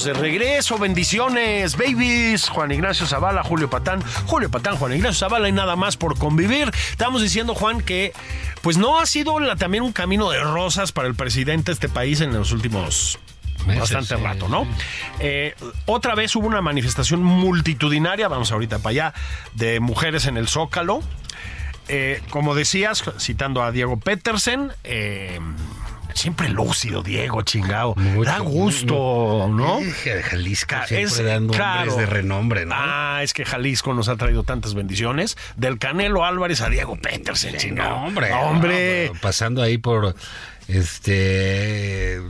Speaker 2: Estamos de regreso, bendiciones, babies. Juan Ignacio Zavala, Julio Patán, Julio Patán, Juan Ignacio Zavala y nada más por convivir. Estamos diciendo, Juan, que pues no ha sido la- también un camino de rosas para el presidente de este país en los últimos bastante
Speaker 1: sí.
Speaker 2: rato, ¿no? Eh, otra vez hubo una manifestación multitudinaria, vamos ahorita para allá, de mujeres en el Zócalo. Eh, como decías, citando a Diego Petersen, eh, siempre lúcido, Diego, chingado.
Speaker 1: Mucho,
Speaker 2: da gusto, ¿no?
Speaker 1: De Jalisco,
Speaker 2: Ah,
Speaker 1: siempre
Speaker 2: es-
Speaker 1: dando
Speaker 2: claro.
Speaker 1: hombres de renombre, ¿no?
Speaker 2: Ah, es que Jalisco nos ha traído tantas bendiciones. Del Canelo Álvarez a Diego Petersen, chingado.
Speaker 1: no, hombre.
Speaker 2: Hombre.
Speaker 1: no, pasando ahí por este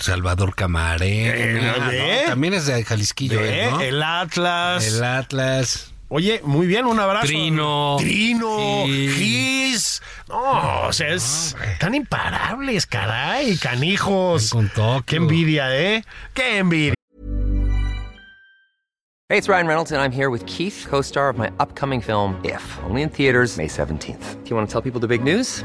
Speaker 1: Salvador Camarena.
Speaker 2: Eh,
Speaker 1: también es de Jalisquillo, ¿no?
Speaker 2: El Atlas.
Speaker 1: El Atlas.
Speaker 2: Oye, muy bien, un abrazo.
Speaker 1: Trino.
Speaker 2: Trino.
Speaker 1: Sí.
Speaker 2: Gis. No, o sea, es tan imparables, caray, canijos.
Speaker 1: Con.
Speaker 2: Qué envidia, ¿eh? Qué envidia.
Speaker 3: Hey, it's Ryan Reynolds, and I'm here with Keith, co star of my upcoming film, If, only in theaters, May 17th. Do you want to tell people the big news?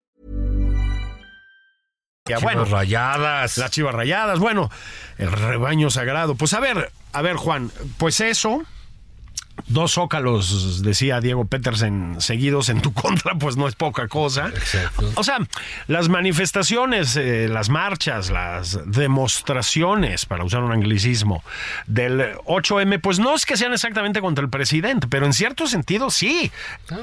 Speaker 2: Bueno,
Speaker 1: Chivas rayadas.
Speaker 2: las chivas rayadas, bueno, el rebaño sagrado. Pues a ver, a ver, Juan, pues eso. Dos zócalos, decía Diego Petersen, seguidos en tu contra, pues no es poca cosa.
Speaker 1: Exacto.
Speaker 2: O sea, las manifestaciones, eh, las marchas, las demostraciones, para usar un anglicismo, del 8M, pues no es que sean exactamente contra el presidente, pero en cierto sentido sí.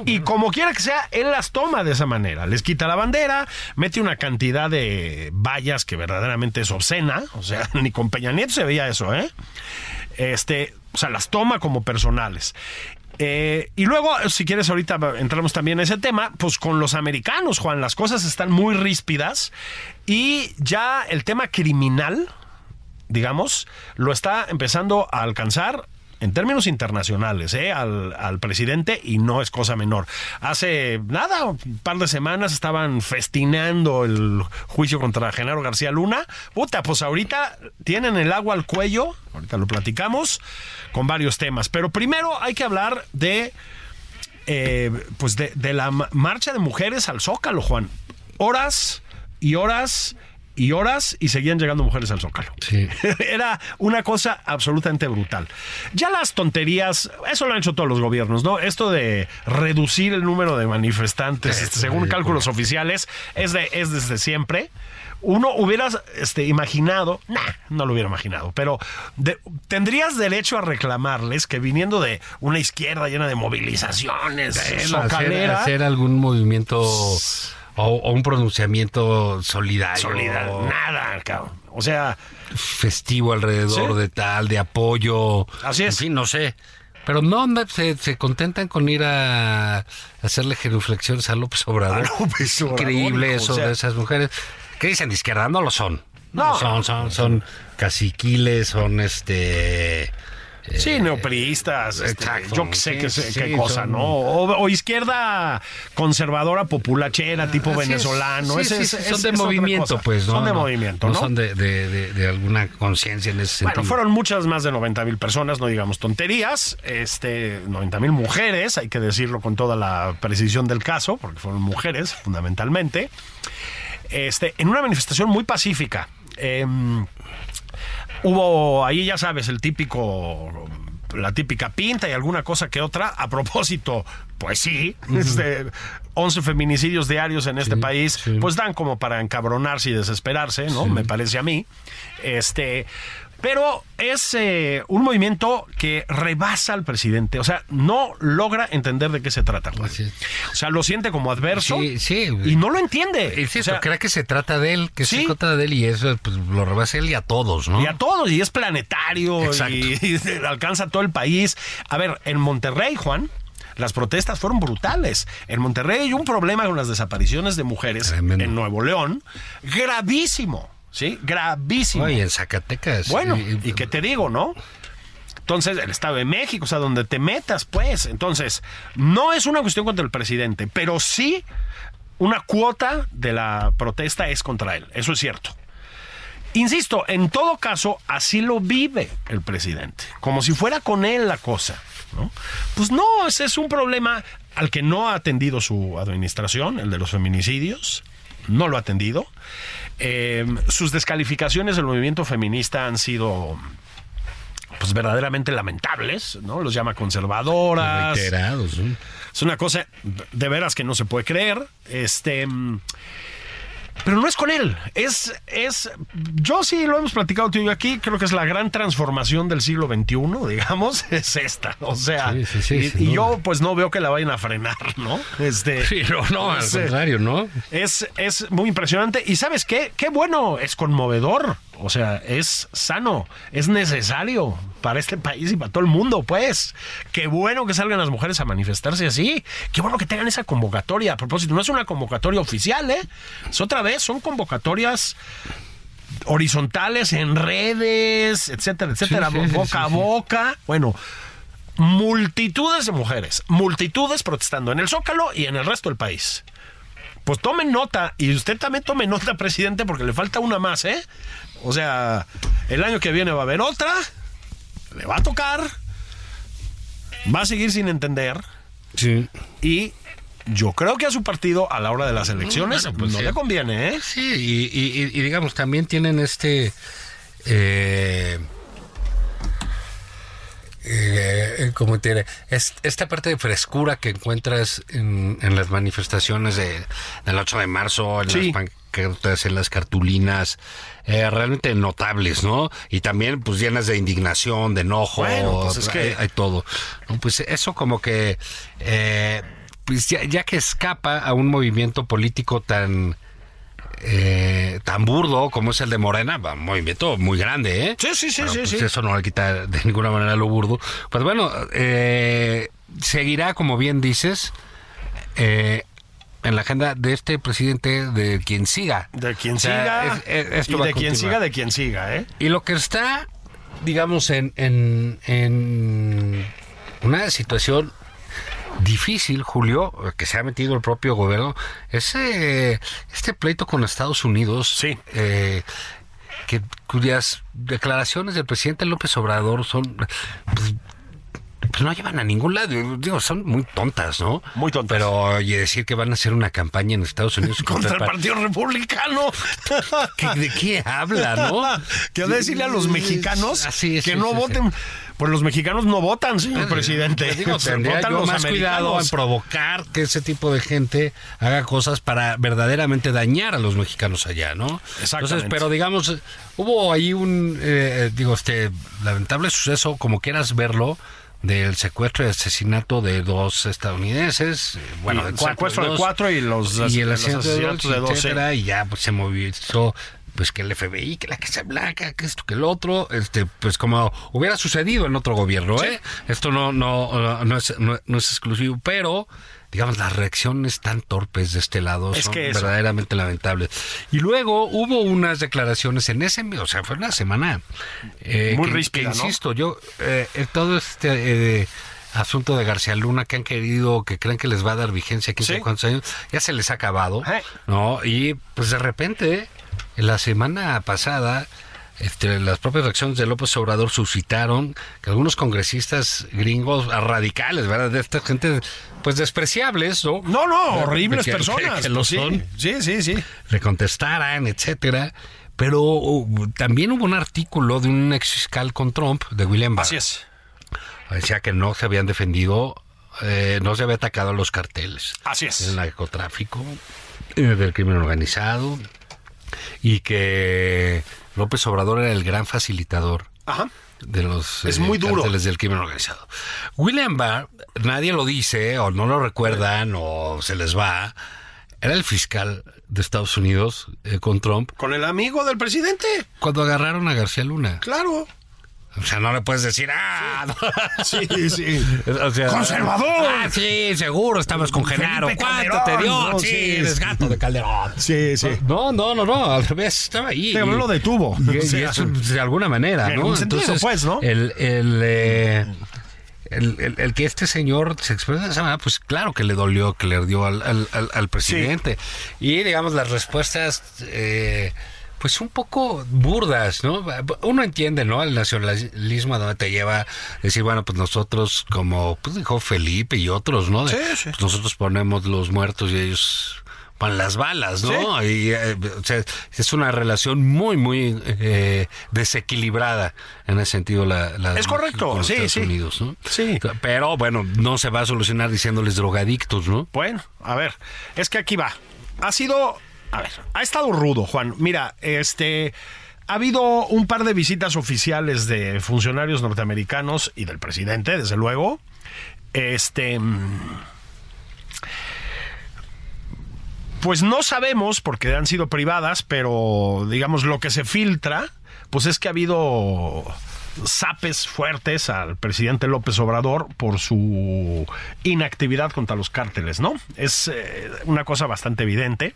Speaker 2: Y como quiera que sea, él las toma de esa manera. Les quita la bandera, mete una cantidad de vallas que verdaderamente es obscena. O sea, ni con Peña Nieto se veía eso, ¿eh? Este, o sea, las toma como personales. Eh, y luego, si quieres, ahorita entramos también en ese tema, pues con los americanos, Juan, las cosas están muy ríspidas y ya el tema criminal, digamos, lo está empezando a alcanzar en términos internacionales, ¿eh? al, al presidente y no es cosa menor. Hace nada, un par de semanas estaban festinando el juicio contra Genaro García Luna. Puta, pues ahorita tienen el agua al cuello, ahorita lo platicamos, con varios temas. Pero primero hay que hablar de, eh, pues de, de la ma- marcha de mujeres al Zócalo, Juan. Horas y horas y horas y seguían llegando mujeres al Zócalo.
Speaker 1: Sí.
Speaker 2: Era una cosa absolutamente brutal. Ya las tonterías, eso lo han hecho todos los gobiernos, ¿no? Esto de reducir el número de manifestantes, este,
Speaker 1: es
Speaker 2: según
Speaker 1: ridículo.
Speaker 2: cálculos oficiales, es, de, es desde siempre. Uno hubiera este, imaginado, nah, no lo hubiera imaginado, pero de- tendrías derecho a reclamarles que viniendo de una izquierda llena de movilizaciones,
Speaker 1: hacer,
Speaker 2: socalera,
Speaker 1: hacer algún movimiento o, o un pronunciamiento solidario.
Speaker 2: solidaridad, nada, cabrón. O sea,
Speaker 1: festivo alrededor
Speaker 2: Sí.
Speaker 1: de tal, de apoyo.
Speaker 2: Así es.
Speaker 1: En fin, no sé. Pero no, no, se, se contentan con ir a hacerle genuflexiones a López Obrador.
Speaker 2: A López Obrador,
Speaker 1: Increíble eso
Speaker 2: o sea.
Speaker 1: de esas mujeres. ¿Qué dicen de izquierda? No lo son.
Speaker 2: No.
Speaker 1: No, son, son, son caciquiles, son este.
Speaker 2: Sí, neopriistas, este,
Speaker 1: exacto,
Speaker 2: yo que sé
Speaker 1: sí,
Speaker 2: qué, sé-
Speaker 1: sí,
Speaker 2: qué cosa,
Speaker 1: son-
Speaker 2: ¿no? O, o izquierda conservadora, populachera, tipo
Speaker 1: Así es.
Speaker 2: venezolano. Es- es-
Speaker 1: son de movimiento, pues. ¿no?
Speaker 2: Son de
Speaker 1: No,
Speaker 2: movimiento, ¿no?
Speaker 1: son de, de- de- de alguna conciencia en ese
Speaker 2: Bueno,
Speaker 1: sentido.
Speaker 2: fueron muchas más de 90 mil personas, no digamos tonterías. Este, 90 mil mujeres, hay que decirlo con toda la precisión del caso, porque fueron mujeres fundamentalmente. Este, en una manifestación muy pacífica. Em, hubo ahí, ya sabes, el típico. La típica pinta y alguna cosa que otra. A propósito, pues sí, este, 11 feminicidios diarios en este país,
Speaker 1: sí.
Speaker 2: pues dan como para encabronarse y desesperarse, ¿no? Me parece a mí. Este, pero es eh, un movimiento que rebasa al presidente, o sea, no logra entender de qué se trata. Juan.
Speaker 1: Es.
Speaker 2: O sea, lo siente como adverso
Speaker 1: Sí, sí.
Speaker 2: y no lo entiende.
Speaker 1: Insisto,
Speaker 2: O sea,
Speaker 1: cree que se trata de él, que
Speaker 2: Sí.
Speaker 1: se trata de él y eso pues, lo rebasa él y a todos, ¿no?
Speaker 2: Y a todos, y es planetario, y, y alcanza a todo el país. A ver, en Monterrey, Juan, las protestas fueron brutales. En Monterrey hay un problema con las desapariciones de mujeres
Speaker 1: Tremendo.
Speaker 2: en Nuevo León, gravísimo, ¿sí? Gravísimo.
Speaker 1: Oye, en Zacatecas.
Speaker 2: Bueno,
Speaker 1: y-
Speaker 2: ¿y qué te digo, no? Entonces, el Estado de México, o sea, donde te metas, pues. Entonces, no es una cuestión contra el presidente, pero sí una cuota de la protesta es contra él. Eso es cierto. Insisto, en todo caso, así lo vive el presidente, como si fuera con él la cosa. ¿no? Pues no, ese es un problema al que no ha atendido su administración, el de los feminicidios, no lo ha atendido. Eh, sus descalificaciones del movimiento feminista han sido pues verdaderamente lamentables, ¿no? Los llama conservadoras.
Speaker 1: reiterados.
Speaker 2: Es una cosa de veras que no se puede creer. Este. Pero no es con él. Es, es. Yo sí lo hemos platicado tú y yo aquí. Creo que es la gran transformación del siglo XXI, digamos. Es esta. O sea.
Speaker 1: Sí, sí, sí,
Speaker 2: y, yo, pues no veo que la vayan a frenar, ¿no? Este.
Speaker 1: Sí, no, al
Speaker 2: es, eh,
Speaker 1: contrario, ¿no?
Speaker 2: Es, es muy impresionante. Y sabes qué? Qué bueno, es conmovedor. O sea, es sano, es necesario para este país y para todo el mundo, pues. Qué bueno que salgan las mujeres a manifestarse así. Qué bueno que tengan esa convocatoria. A propósito, no es una convocatoria oficial, ¿eh? Es otra vez, son convocatorias horizontales en redes, etcétera, etcétera,
Speaker 1: Sí, sí, sí,
Speaker 2: boca
Speaker 1: sí,
Speaker 2: a boca. Bueno, multitudes de mujeres, multitudes protestando en el Zócalo y en el resto del país. Pues tomen nota, y usted también tome nota, presidente, porque le falta una más, ¿eh? O sea, el año que viene va a haber otra, le va a tocar, va a seguir sin entender,
Speaker 1: Sí.
Speaker 2: y yo creo que a su partido, a la hora de las elecciones,
Speaker 1: Bueno, pues
Speaker 2: no
Speaker 1: sí.
Speaker 2: le conviene, ¿eh?
Speaker 1: Sí, y, y- y- y digamos, también tienen este... Eh, eh, ¿cómo te diré? Es- esta parte de frescura que encuentras en, en las manifestaciones de, del 8 de marzo, en
Speaker 2: Sí.
Speaker 1: las pancartas, en las cartulinas, eh, realmente notables, ¿no? Y también pues llenas de indignación, de enojo,
Speaker 2: Bueno, pues es que-
Speaker 1: hay, hay todo. ¿no? Pues eso como que... eh, pues ya, ya que escapa a un movimiento político tan eh, tan burdo como es el de Morena, un movimiento muy grande, ¿eh?
Speaker 2: Sí, sí, sí,
Speaker 1: Pero,
Speaker 2: sí,
Speaker 1: pues,
Speaker 2: sí.
Speaker 1: Eso no le quita de ninguna manera lo burdo. Pues bueno, eh, seguirá, como bien dices, eh, en la agenda de este presidente, de quien siga.
Speaker 2: De quien
Speaker 1: O sea,
Speaker 2: siga,
Speaker 1: es- es- esto
Speaker 2: y de quien siga, de quien siga, ¿eh?
Speaker 1: Y lo que está, digamos, en, en, en una situación difícil, Julio, que se ha metido el propio gobierno, es eh, este pleito con Estados Unidos.
Speaker 2: Sí.
Speaker 1: eh, que, cuyas declaraciones del presidente López Obrador son... pues, pues no llevan a ningún lado, digo, son muy tontas, ¿no?
Speaker 2: Muy tontas.
Speaker 1: Pero oye, decir que van a hacer una campaña en Estados Unidos
Speaker 2: Contra el
Speaker 1: par-
Speaker 2: Partido Republicano.
Speaker 1: ¿Qué- ¿De qué habla, no?
Speaker 2: Que decirle a los mexicanos
Speaker 1: Así es,
Speaker 2: que
Speaker 1: sí,
Speaker 2: no
Speaker 1: sí,
Speaker 2: voten. Pues los mexicanos no votan, señor presidente.
Speaker 1: Te digo, tendría
Speaker 2: votan
Speaker 1: yo
Speaker 2: los
Speaker 1: más cuidado en provocar que ese tipo de gente haga cosas para verdaderamente dañar a los mexicanos allá, ¿no? Entonces, pero digamos, hubo ahí un, eh, digo, este lamentable suceso, como quieras verlo, del secuestro y asesinato de dos estadounidenses, eh, bueno, de cuatro,
Speaker 2: secuestro de
Speaker 1: dos,
Speaker 2: cuatro y los-
Speaker 1: y el
Speaker 2: los
Speaker 1: asesinato de dos,
Speaker 2: de
Speaker 1: etcétera, y ya pues se movilizó pues que el FBI, que la Casa Blanca, que esto, que el otro, este, pues como hubiera sucedido en otro gobierno, ¿eh? Esto no, no, no, es, no, no es exclusivo, pero digamos las reacciones tan torpes de este lado
Speaker 2: Es
Speaker 1: son
Speaker 2: que
Speaker 1: verdaderamente lamentables. Y luego hubo unas declaraciones en ese, o sea, fue una semana eh,
Speaker 2: Muy
Speaker 1: que-
Speaker 2: ríspida,
Speaker 1: que
Speaker 2: ¿no?
Speaker 1: insisto, yo eh, todo este eh, asunto de García Luna que han querido, que creen que les va a dar vigencia quién sabe
Speaker 2: Sí.
Speaker 1: cuántos años, ya se les ha acabado,
Speaker 2: Eh.
Speaker 1: ¿no? Y pues de repente, en la semana pasada, este, las propias reacciones de López Obrador suscitaron que algunos congresistas gringos radicales, ¿verdad? De esta gente, pues despreciables, ¿no?
Speaker 2: No, no, horribles
Speaker 1: Que-
Speaker 2: personas.
Speaker 1: que lo son
Speaker 2: Sí, sí, sí.
Speaker 1: le contestaran, etcétera. Pero uh, también hubo un artículo de un ex fiscal con Trump, de William Barr.
Speaker 2: Así es.
Speaker 1: Decía que no se habían defendido, eh, no se había atacado a los carteles.
Speaker 2: Así es.
Speaker 1: El narcotráfico, eh, del crimen organizado, y que López Obrador era el gran facilitador
Speaker 2: Ajá.
Speaker 1: de los
Speaker 2: Es muy duro.
Speaker 1: del crimen organizado. William Barr, nadie lo dice, o no lo recuerdan, o se les va, era el fiscal de Estados Unidos eh, con Trump
Speaker 2: Con el amigo del presidente.
Speaker 1: cuando agarraron a García Luna.
Speaker 2: Claro.
Speaker 1: O sea, no le puedes decir, ah, no".
Speaker 2: Sí, sí.
Speaker 1: O sea,
Speaker 2: ¡Conservador!
Speaker 1: Ah, sí, seguro, estabas con Genaro.
Speaker 2: Felipe
Speaker 1: ¿Cuánto te dio?
Speaker 2: Calderón, no,
Speaker 1: sí,
Speaker 2: sí,
Speaker 1: eres
Speaker 2: sí.
Speaker 1: gato de Calderón.
Speaker 2: Sí, sí.
Speaker 1: No, no, no, no, al revés, estaba ahí.
Speaker 2: Sí, lo detuvo.
Speaker 1: Y,
Speaker 2: O
Speaker 1: y eso, de alguna manera,
Speaker 2: en
Speaker 1: ¿no?
Speaker 2: un sentido, pues, ¿no?
Speaker 1: El, el, eh, el, el- el que este señor se expresa de esa manera, pues claro que le dolió, que le dio al, al, al- al presidente. Y digamos, las respuestas, eh, pues un poco burdas, ¿no? Uno entiende, ¿no? El nacionalismo a donde te lleva a decir, bueno, pues nosotros, como pues dijo Felipe y otros, ¿no? De,
Speaker 2: Sí, sí.
Speaker 1: pues nosotros ponemos los muertos y ellos ponen las balas, ¿no? Y, eh, o sea, es una relación muy, muy eh, desequilibrada en ese sentido la, la
Speaker 2: Es correcto,
Speaker 1: con los
Speaker 2: sí,
Speaker 1: Estados
Speaker 2: sí.
Speaker 1: Unidos, ¿no?
Speaker 2: Sí.
Speaker 1: Pero bueno, no se va a solucionar diciéndoles drogadictos, ¿no?
Speaker 2: Bueno, a ver, es que aquí va. Ha sido, a ver, ha estado rudo, Juan. Mira, este, ha habido un par de visitas oficiales de funcionarios norteamericanos y del presidente, desde luego. Este, pues no sabemos porque han sido privadas, pero digamos lo que se filtra, pues es que ha habido zapes fuertes al presidente López Obrador por su inactividad contra los cárteles, ¿no? Es eh, una cosa bastante evidente.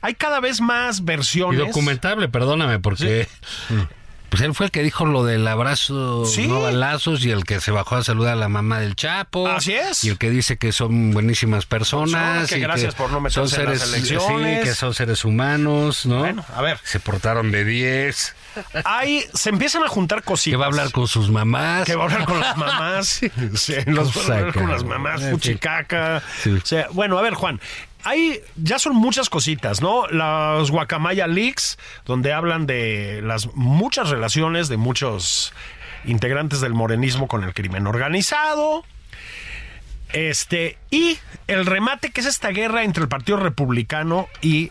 Speaker 2: Hay cada vez más
Speaker 1: Y
Speaker 2: versiones.
Speaker 1: documentable, perdóname, porque pues él fue el que dijo lo del abrazo,
Speaker 2: Sí.
Speaker 1: no balazos, y el que se bajó a saludar a la mamá del Chapo.
Speaker 2: Así es.
Speaker 1: Y el que dice que son buenísimas personas.
Speaker 2: Personas, que
Speaker 1: y
Speaker 2: gracias por no
Speaker 1: son
Speaker 2: meterse en las
Speaker 1: seres,
Speaker 2: elecciones.
Speaker 1: Sí, que son seres humanos, ¿no?
Speaker 2: Bueno, a ver.
Speaker 1: Se portaron de 10.
Speaker 2: Hay, se empiezan a juntar cositas.
Speaker 1: Que va a hablar con sus mamás.
Speaker 2: que va a hablar con las mamás, sí, los va a hablar con las mamás, fuchicaca.
Speaker 1: Sí.
Speaker 2: O sea, bueno, a ver, Juan, hay, ya son muchas cositas, ¿no? Los Guacamaya Leaks, donde hablan de las muchas relaciones de muchos integrantes del morenismo con el crimen organizado. Este, y el remate que es esta guerra entre el Partido Republicano y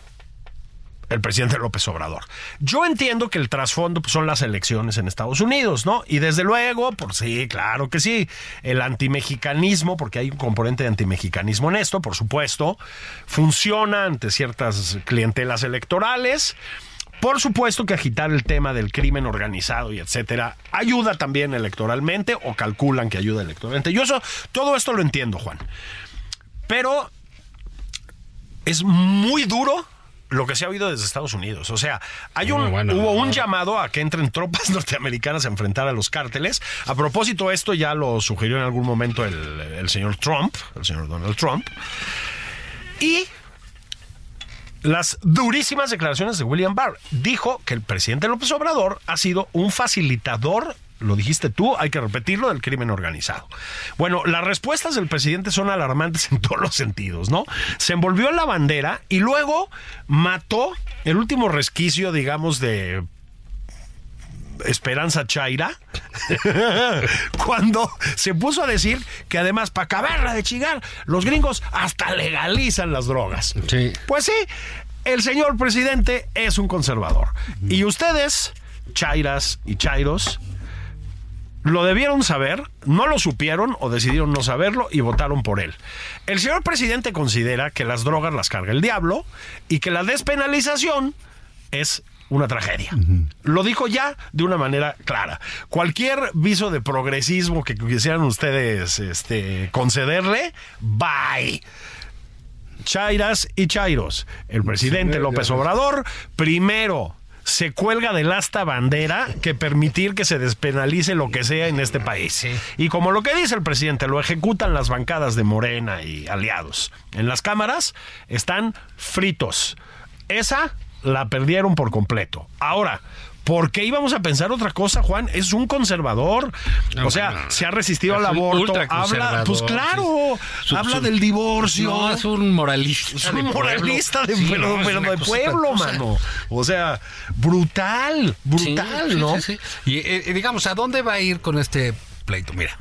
Speaker 2: el presidente López Obrador. Yo entiendo que el trasfondo pues, son las elecciones en Estados Unidos, ¿no? Y desde luego, por sí, claro que sí, el antimexicanismo, porque hay un componente de antimexicanismo en esto, por supuesto, funciona ante ciertas clientelas electorales. Por supuesto que agitar el tema del crimen organizado y etcétera ayuda también electoralmente o calculan que ayuda electoralmente. Yo eso, todo esto lo entiendo, Juan. Pero es muy duro lo que se ha oído desde Estados Unidos. O sea, hay un,
Speaker 1: bueno,
Speaker 2: hubo un llamado a que entren tropas norteamericanas a enfrentar a los cárteles. A propósito, esto ya lo sugirió en algún momento el, el señor Trump, el señor Donald Trump. Y las durísimas declaraciones de William Barr. Dijo que el presidente López Obrador ha sido un facilitador, lo dijiste tú, hay que repetirlo, del crimen organizado. Bueno, las respuestas del presidente son alarmantes en todos los sentidos, ¿no? Se envolvió en la bandera y luego mató el último resquicio, digamos, de Esperanza Chaira, cuando se puso a decir que además, para acabarla de chingar, los gringos hasta legalizan las drogas.
Speaker 1: Sí.
Speaker 2: Pues sí, el señor presidente es un conservador. Y ustedes, chairas y chairos, lo debieron saber, no lo supieron o decidieron no saberlo y votaron por él. El señor presidente considera que las drogas las carga el diablo y que la despenalización es una tragedia. Lo dijo ya de una manera clara. Cualquier viso de progresismo que quisieran ustedes este, concederle, bye. Chairas y Chairos. El presidente López Obrador primero se cuelga del asta bandera que permitir que se despenalice lo que sea en este país. Y como lo que dice el presidente, lo ejecutan las bancadas de Morena y aliados. En las cámaras están fritos. Esa la perdieron por completo. Ahora, ¿por qué íbamos a pensar otra cosa, Juan? Es un conservador.
Speaker 1: No,
Speaker 2: o sea, se ha resistido
Speaker 1: es
Speaker 2: al aborto. Habla, pues claro.
Speaker 1: Su-
Speaker 2: habla
Speaker 1: su-
Speaker 2: del divorcio.
Speaker 1: No, es un moralista.
Speaker 2: Es un moralista de,
Speaker 1: Sí,
Speaker 2: pero-
Speaker 1: no,
Speaker 2: pero de pueblo, mano. O sea, brutal, brutal,
Speaker 1: Sí,
Speaker 2: ¿no?
Speaker 1: sí, sí. Y eh, eh, digamos, ¿a dónde va a ir con este pleito? Mira,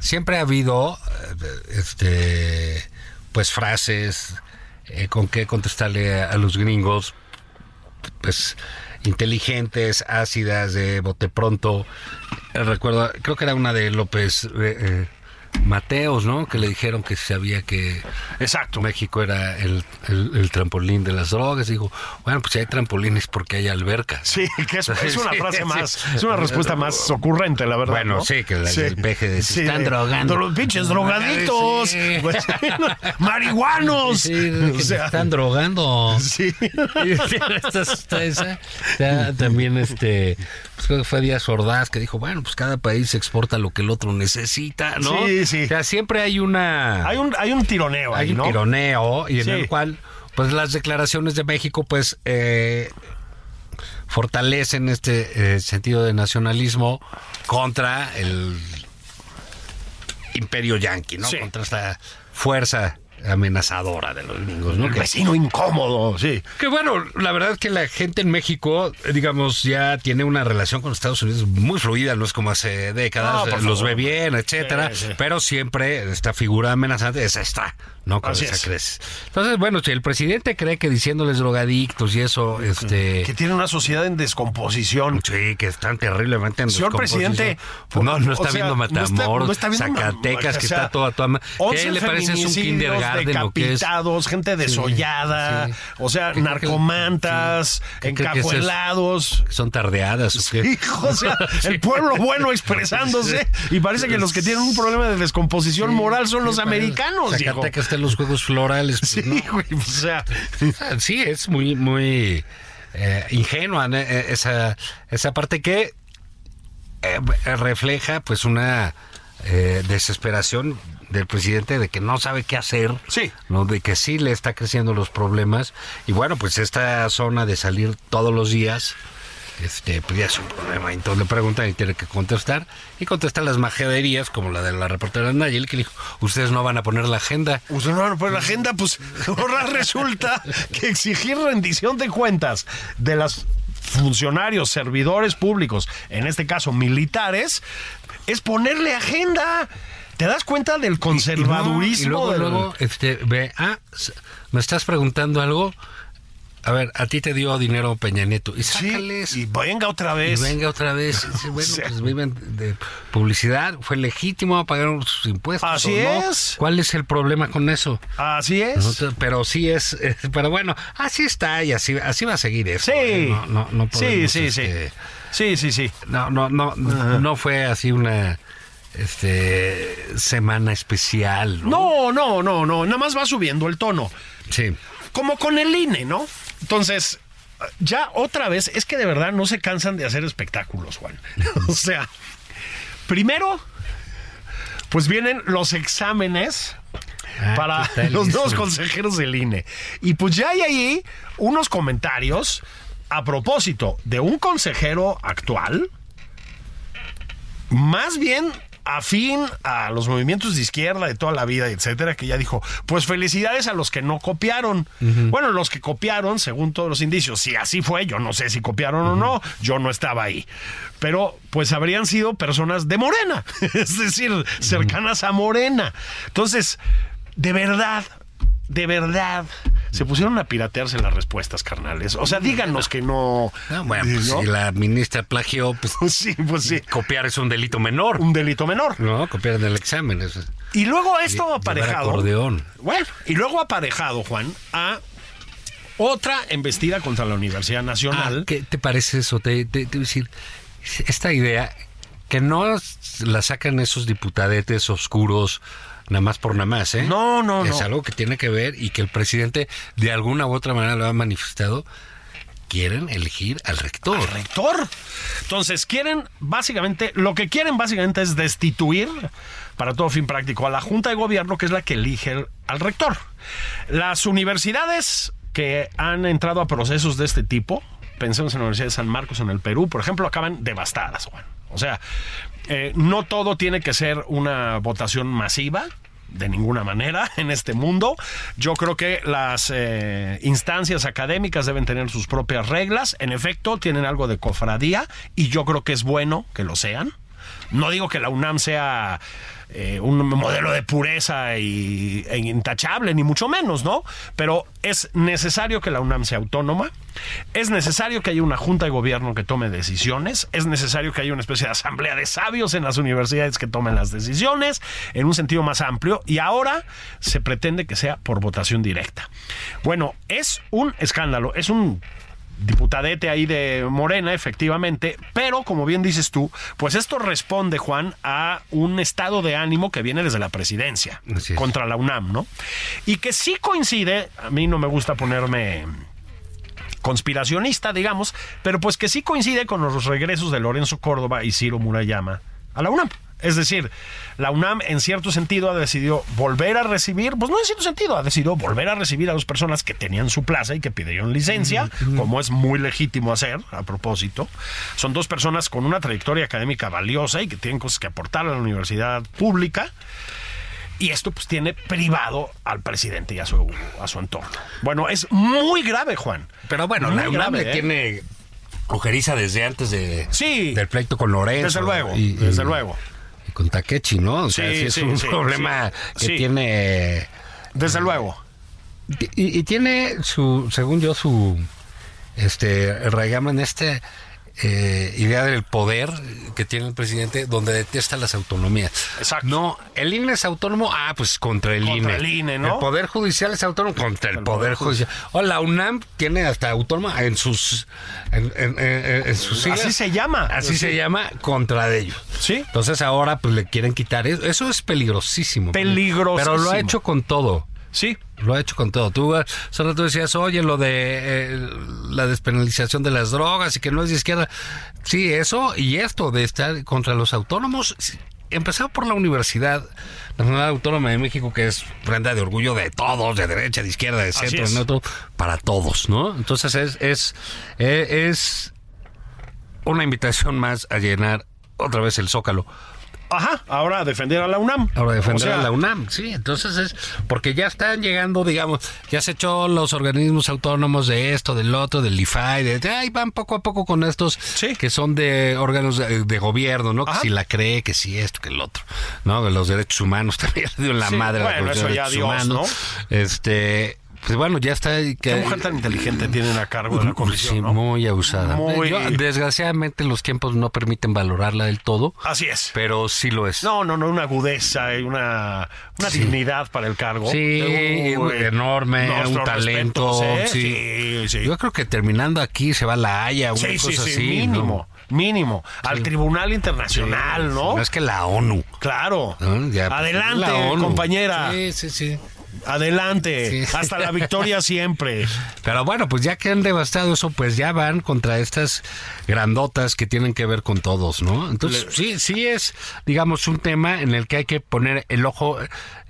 Speaker 1: siempre ha habido eh, este pues frases eh, con qué contestarle a, a los gringos, pues inteligentes, ácidas, de bote pronto. Eh, Recuerdo, creo que era una de López eh, eh, Mateos, ¿no? Que le dijeron que sabía que
Speaker 2: Exacto.
Speaker 1: México era el, el- el trampolín de las drogas. Digo, bueno, pues si hay trampolines porque hay albercas.
Speaker 2: Sí, que es, es una
Speaker 1: Sí,
Speaker 2: frase
Speaker 1: sí.
Speaker 2: más, es una respuesta más ocurrente, la verdad.
Speaker 1: Bueno,
Speaker 2: ¿no?
Speaker 1: sí, que la- el peje de, se están drogando.
Speaker 2: Los pinches drogaditos,
Speaker 1: Sí.
Speaker 2: pues, marihuanos.
Speaker 1: Sí,
Speaker 2: o
Speaker 1: se están drogando.
Speaker 2: sí.
Speaker 1: Y esta- esta- esa, ya también este pues creo que fue Díaz Ordaz que dijo bueno pues cada país exporta lo que el otro necesita no
Speaker 2: Sí, sí.
Speaker 1: o sea siempre hay una
Speaker 2: Hay un, hay un tironeo
Speaker 1: hay
Speaker 2: ahí,
Speaker 1: un
Speaker 2: ¿no?
Speaker 1: tironeo y en
Speaker 2: Sí.
Speaker 1: el cual pues las declaraciones de México pues eh, fortalecen este eh, sentido de nacionalismo contra el imperio yanqui, ¿no?
Speaker 2: Sí.
Speaker 1: Contra esta fuerza amenazadora de los gringos, ¿no?
Speaker 2: El vecino incómodo, sí.
Speaker 1: que bueno, la verdad es que la gente en México, eh, digamos, ya tiene una relación con Estados Unidos muy fluida, no es como hace décadas,
Speaker 2: No,
Speaker 1: eh, los
Speaker 2: favor.
Speaker 1: ve bien, etcétera,
Speaker 2: Sí, sí.
Speaker 1: pero siempre esta figura amenazante es esta, ¿no? Con
Speaker 2: Así
Speaker 1: esa
Speaker 2: es.
Speaker 1: crece. Entonces, bueno, si el presidente cree que diciéndoles drogadictos y eso, este...
Speaker 2: Que tiene una sociedad en descomposición.
Speaker 1: Sí, que están terriblemente en
Speaker 2: Señor
Speaker 1: descomposición.
Speaker 2: presidente,
Speaker 1: Pues no, no
Speaker 2: o
Speaker 1: está
Speaker 2: sea,
Speaker 1: viendo
Speaker 2: no está-
Speaker 1: Matamoros,
Speaker 2: no está viendo Ma-
Speaker 1: Zacatecas, que
Speaker 2: o sea,
Speaker 1: está todo a toda
Speaker 2: 11
Speaker 1: ¿Qué le parece? Es un
Speaker 2: feminicidios,
Speaker 1: que
Speaker 2: decapitados, gente desollada,
Speaker 1: sí.
Speaker 2: o sea,
Speaker 1: ¿Qué creo que-
Speaker 2: narcomantas,
Speaker 1: ¿Qué creo que es?
Speaker 2: encajuelados.
Speaker 1: Son tardeadas. ¿o qué?
Speaker 2: O sea, el pueblo bueno expresándose y parece que los que tienen un problema de descomposición moral son los americanos.
Speaker 1: Zacatecas está en los juegos florales. pues,
Speaker 2: Sí,
Speaker 1: ¿no?
Speaker 2: güey, o sea,
Speaker 1: Sí, es muy, muy eh, ingenua. Eh, esa, esa parte que eh, refleja pues una eh, desesperación del presidente de que no sabe qué hacer,
Speaker 2: Sí.
Speaker 1: ¿no? de que sí le está creciendo los problemas y bueno pues esta zona de salir todos los días este pues ya es un problema entonces le preguntan y tiene que contestar y contesta las majaderías como la de la reportera Nayel que dijo ustedes no van a poner la agenda
Speaker 2: Pues no, pues la agenda, pues ahora resulta que exigir rendición de cuentas de los funcionarios, servidores públicos, en este caso militares, es ponerle agenda. ¿Te das cuenta del conservadurismo?
Speaker 1: Y luego,
Speaker 2: del-
Speaker 1: luego, este, ve, ah, me estás preguntando algo. A ver, a ti te dio dinero Peña Nieto. Y
Speaker 2: Sí,
Speaker 1: sácales.
Speaker 2: y venga otra
Speaker 1: y
Speaker 2: vez.
Speaker 1: venga otra vez. Y bueno,
Speaker 2: Sí.
Speaker 1: pues viven de publicidad. Fue legítimo pagar sus impuestos.
Speaker 2: Así
Speaker 1: ¿o no?
Speaker 2: es.
Speaker 1: ¿Cuál es el problema con eso?
Speaker 2: Así es.
Speaker 1: Nosotros- pero sí es, eh, pero bueno, así está y así, así va a seguir eso.
Speaker 2: Sí.
Speaker 1: ¿eh? No, no, no
Speaker 2: sí,
Speaker 1: podemos,
Speaker 2: sí, sí.
Speaker 1: este,
Speaker 2: Sí, sí, sí.
Speaker 1: No, no, no, no fue así una este semana especial.
Speaker 2: No,
Speaker 1: ¿no?
Speaker 2: no, no, no. Nada más va subiendo el tono.
Speaker 1: Sí.
Speaker 2: como con el INE, ¿no? Entonces, ya otra vez, es que de verdad no se cansan de hacer espectáculos, Juan. o sea, primero, pues vienen los exámenes
Speaker 1: Ah,
Speaker 2: para
Speaker 1: ¿qué tal
Speaker 2: los nuevos consejeros del INE. Y pues ya hay ahí unos comentarios a propósito de un consejero actual, más bien afín a los movimientos de izquierda de toda la vida, etcétera, que ya dijo, pues felicidades a los que no copiaron. Bueno, los que copiaron, según todos los indicios, si así fue, yo no sé si copiaron o no, yo no estaba ahí. Pero pues habrían sido personas de Morena, es decir, cercanas a Morena. Entonces, de verdad, de verdad, se pusieron a piratearse las respuestas, carnales. O sea, díganos que no.
Speaker 1: No, bueno, pues
Speaker 2: ¿no?
Speaker 1: si la ministra plagió, pues
Speaker 2: Sí, pues sí.
Speaker 1: copiar es un delito menor.
Speaker 2: Un delito menor.
Speaker 1: No, copiar en el examen. eso
Speaker 2: Y luego esto aparejado.
Speaker 1: acordeón.
Speaker 2: Bueno, y luego aparejado, Juan, a otra embestida contra la Universidad
Speaker 1: Ah,
Speaker 2: Nacional.
Speaker 1: ¿Qué te parece eso? Te, te- te voy a decir, esta idea que no la sacan esos diputadetes oscuros nada más por nada más, ¿eh?
Speaker 2: No, no,
Speaker 1: es
Speaker 2: no.
Speaker 1: algo que tiene que ver y que el presidente de alguna u otra manera lo ha manifestado. Quieren elegir al rector.
Speaker 2: al rector. Entonces, quieren básicamente, lo que quieren básicamente es destituir, para todo fin práctico, a la Junta de Gobierno, que es la que elige el- al rector. Las universidades que han entrado a procesos de este tipo, pensemos en la Universidad de San Marcos en el Perú, por ejemplo, acaban devastadas, Juan. O sea, eh, no todo tiene que ser una votación masiva. De ninguna manera en este mundo. Yo creo que las eh, instancias académicas deben tener sus propias reglas. En efecto, tienen algo de cofradía y yo creo que es bueno que lo sean. No digo que la UNAM sea eh, un modelo de pureza y, e intachable, ni mucho menos, ¿no? Pero es necesario que la UNAM sea autónoma, es necesario que haya una junta de gobierno que tome decisiones, es necesario que haya una especie de asamblea de sabios en las universidades que tomen las decisiones en un sentido más amplio y ahora se pretende que sea por votación directa. Bueno, es un escándalo, es un diputadete ahí de Morena, efectivamente, pero como bien dices tú, pues esto responde, Juan, a un estado de ánimo que viene desde la presidencia contra la UNAM, ¿no? Y que sí coincide, a mí no me gusta ponerme conspiracionista, digamos, pero pues que sí coincide con los regresos de Lorenzo Córdoba y Ciro Murayama a la UNAM. Es decir, la UNAM en cierto sentido ha decidido volver a recibir, pues no en cierto sentido, ha decidido volver a recibir a dos personas que tenían su plaza y que pidieron licencia, como es muy legítimo hacer, a propósito. Son dos personas con una trayectoria académica valiosa y que tienen cosas que aportar a la universidad pública. Y esto pues tiene privado al presidente y a su, a su entorno. Bueno, es muy grave, Juan.
Speaker 1: Pero bueno,
Speaker 2: Muy
Speaker 1: la UNAM
Speaker 2: grave,
Speaker 1: le
Speaker 2: ¿eh?
Speaker 1: tiene ojeriza desde antes de,
Speaker 2: Sí.
Speaker 1: del pleito con Lorenzo.
Speaker 2: Desde luego,
Speaker 1: y-
Speaker 2: desde
Speaker 1: y-
Speaker 2: luego.
Speaker 1: Con Takechi, ¿no? O sea,
Speaker 2: Sí,
Speaker 1: sí es
Speaker 2: sí,
Speaker 1: un
Speaker 2: sí,
Speaker 1: problema que tiene...
Speaker 2: Desde luego.
Speaker 1: Y, y tiene su, según yo, su este raigambre en este eh, idea del poder que tiene el presidente donde detesta las autonomías.
Speaker 2: Exacto.
Speaker 1: No, el INE es autónomo, ah, pues contra el
Speaker 2: Contra
Speaker 1: INE.
Speaker 2: el INE, ¿no?
Speaker 1: El Poder Judicial es autónomo contra el, Poder, Judicial. O la UNAM tiene hasta autónoma en sus en, en- en- en sus siglas.
Speaker 2: Así se llama.
Speaker 1: Así se llama contra de ellos.
Speaker 2: Sí.
Speaker 1: Entonces ahora pues le quieren quitar eso. Eso es peligrosísimo.
Speaker 2: Peligrosísimo.
Speaker 1: Pero lo ha hecho con todo.
Speaker 2: Sí.
Speaker 1: Lo ha hecho con todo. Tú solo tú decías, oye, lo de eh, la despenalización de las drogas y que no es de izquierda. Sí, eso y esto de estar contra los autónomos. Empezado por la Universidad Nacional Autónoma de México, que es prenda de orgullo de todos, de derecha, de izquierda, de centro, de neutro, para todos, ¿no? Entonces es, es, eh, es una invitación más a llenar otra vez el zócalo.
Speaker 2: Ajá. Ahora defender a la UNAM.
Speaker 1: Ahora defender
Speaker 2: O sea,
Speaker 1: a la UNAM, sí, entonces es porque ya están llegando, digamos, ya se echó los organismos autónomos de esto, del otro, del IFAI, de, de ahí van poco a poco con estos
Speaker 2: Sí.
Speaker 1: que son de órganos de, de gobierno, ¿no? Que si la cree, que si esto, que el otro, ¿no? De los derechos humanos también la
Speaker 2: Sí,
Speaker 1: madre
Speaker 2: bueno,
Speaker 1: los
Speaker 2: eso ya
Speaker 1: derechos
Speaker 2: Dios,
Speaker 1: humanos. Este, pues bueno, ya está que
Speaker 2: Qué mujer tan inteligente tienen a cargo de la
Speaker 1: Sí,
Speaker 2: comisión, ¿no?
Speaker 1: muy abusada.
Speaker 2: Muy-
Speaker 1: Yo, desgraciadamente los tiempos no permiten valorarla del todo,
Speaker 2: Así es.
Speaker 1: pero sí lo es.
Speaker 2: No, no, no, una agudeza y una, una dignidad para el cargo.
Speaker 1: Sí,
Speaker 2: Uy,
Speaker 1: enorme,
Speaker 2: nuestros
Speaker 1: un talento.
Speaker 2: respetos, ¿eh?
Speaker 1: sí.
Speaker 2: sí, sí.
Speaker 1: Yo creo que terminando aquí se va la Haya, una
Speaker 2: Sí, sí,
Speaker 1: cosa
Speaker 2: sí,
Speaker 1: así.
Speaker 2: mínimo, mínimo. Al Tribunal Internacional, ¿no?
Speaker 1: No es que la ONU.
Speaker 2: Claro.
Speaker 1: ¿no? Ya, pues,
Speaker 2: Adelante,
Speaker 1: la ONU.
Speaker 2: compañera.
Speaker 1: Sí, sí, sí.
Speaker 2: Adelante.
Speaker 1: Sí.
Speaker 2: Hasta la victoria siempre.
Speaker 1: Pero bueno, pues ya que han devastado eso, pues ya van contra estas grandotas que tienen que ver con todos, ¿no? Entonces, sí, sí es, digamos, un tema en el que hay que poner el ojo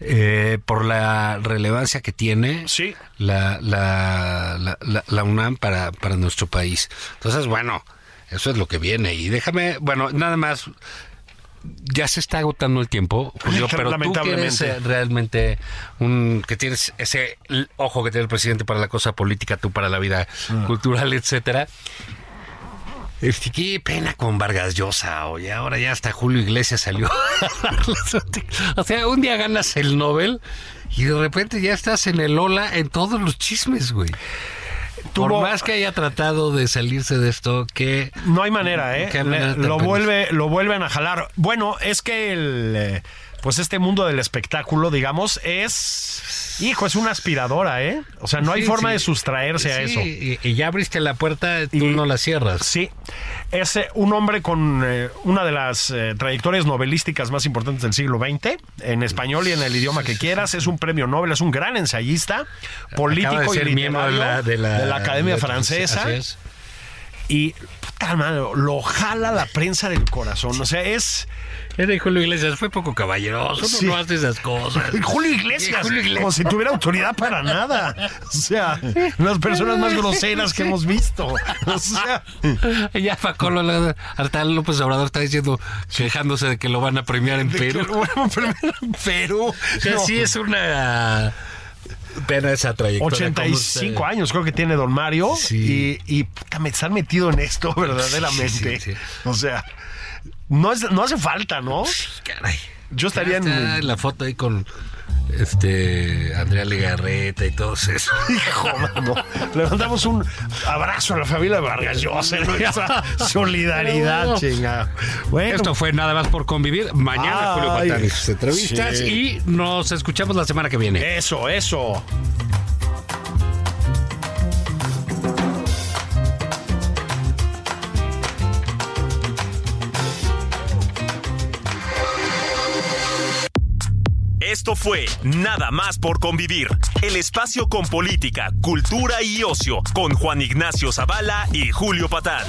Speaker 1: eh, por la relevancia que tiene
Speaker 2: Sí.
Speaker 1: la, la, la- la UNAM para, para nuestro país. Entonces, bueno, eso es lo que viene. Y déjame, bueno, nada más. Ya se está agotando el tiempo, Julio, pero tú que eres eh, realmente un que tienes ese ojo que tiene el presidente para la cosa política, tú para la vida
Speaker 2: Ah.
Speaker 1: cultural, etcétera. Qué pena con Vargas Llosa, oye, ahora ya hasta Julio Iglesias salió. o sea, un día ganas el Nobel y de repente ya estás en el Ola en todos los chismes, güey. Por
Speaker 2: Tuvo-
Speaker 1: más que haya tratado de salirse de esto, que
Speaker 2: No hay manera, ¿eh?
Speaker 1: Manera
Speaker 2: Le- lo vuelve, lo vuelven a jalar. Bueno, es que el, eh, pues este mundo del espectáculo, digamos, es, hijo, es una aspiradora, ¿eh? O sea, no hay forma
Speaker 1: sí.
Speaker 2: de sustraerse a eso.
Speaker 1: Y, y ya abriste la puerta, tú
Speaker 2: Y-
Speaker 1: no la cierras.
Speaker 2: Sí, es eh, un hombre con eh, una de las eh, trayectorias novelísticas más importantes del siglo XX, en español y en el idioma que quieras. Es un premio Nobel, es un gran ensayista, político
Speaker 1: Acaba de ser
Speaker 2: y
Speaker 1: miembro de la, de la,
Speaker 2: de la Academia
Speaker 1: de-
Speaker 2: Francesa.
Speaker 1: así es.
Speaker 2: Y, puta madre, lo jala la prensa del corazón. O sea, es...
Speaker 1: Era de Julio Iglesias, fue poco caballeroso,
Speaker 2: Sí.
Speaker 1: no hace esas cosas.
Speaker 2: Julio Iglesias,
Speaker 1: Julio Iglesias.
Speaker 2: como si tuviera autoridad para nada. O sea, las personas más groseras que hemos visto. O sea,
Speaker 1: Ya Facolo, López Obrador está diciendo, quejándose de que lo van a premiar en
Speaker 2: que
Speaker 1: Perú.
Speaker 2: lo bueno, primero en Perú.
Speaker 1: O sea,
Speaker 2: No.
Speaker 1: sí es una pena esa trayectoria.
Speaker 2: 85
Speaker 1: ¿Cómo se-
Speaker 2: años creo que tiene Don Mario
Speaker 1: Sí.
Speaker 2: y, y puta, me están metido en esto verdaderamente.
Speaker 1: Sí, sí, sí.
Speaker 2: O sea, no, es- no hace falta, ¿no?
Speaker 1: Caray.
Speaker 2: Yo estaría
Speaker 1: está
Speaker 2: en...
Speaker 1: la foto ahí con este Andrea Legarreta y todos eso.
Speaker 2: Hijo, mano. Le mandamos un abrazo a la familia de Vargas Llosa, nuestra solidaridad, chinga. Bueno,
Speaker 1: Esto fue nada más por convivir. Mañana
Speaker 2: Ay,
Speaker 1: Julio sus entrevistas
Speaker 2: sí.
Speaker 1: y nos escuchamos la semana que viene.
Speaker 2: eso, eso.
Speaker 4: Esto fue Nada más por convivir, el espacio con política, cultura y ocio, con Juan Ignacio Zavala y Julio Patán.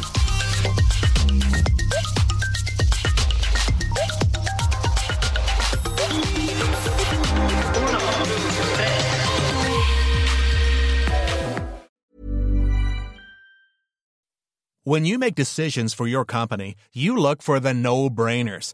Speaker 5: When you make decisions for your company, you look for the no brainers.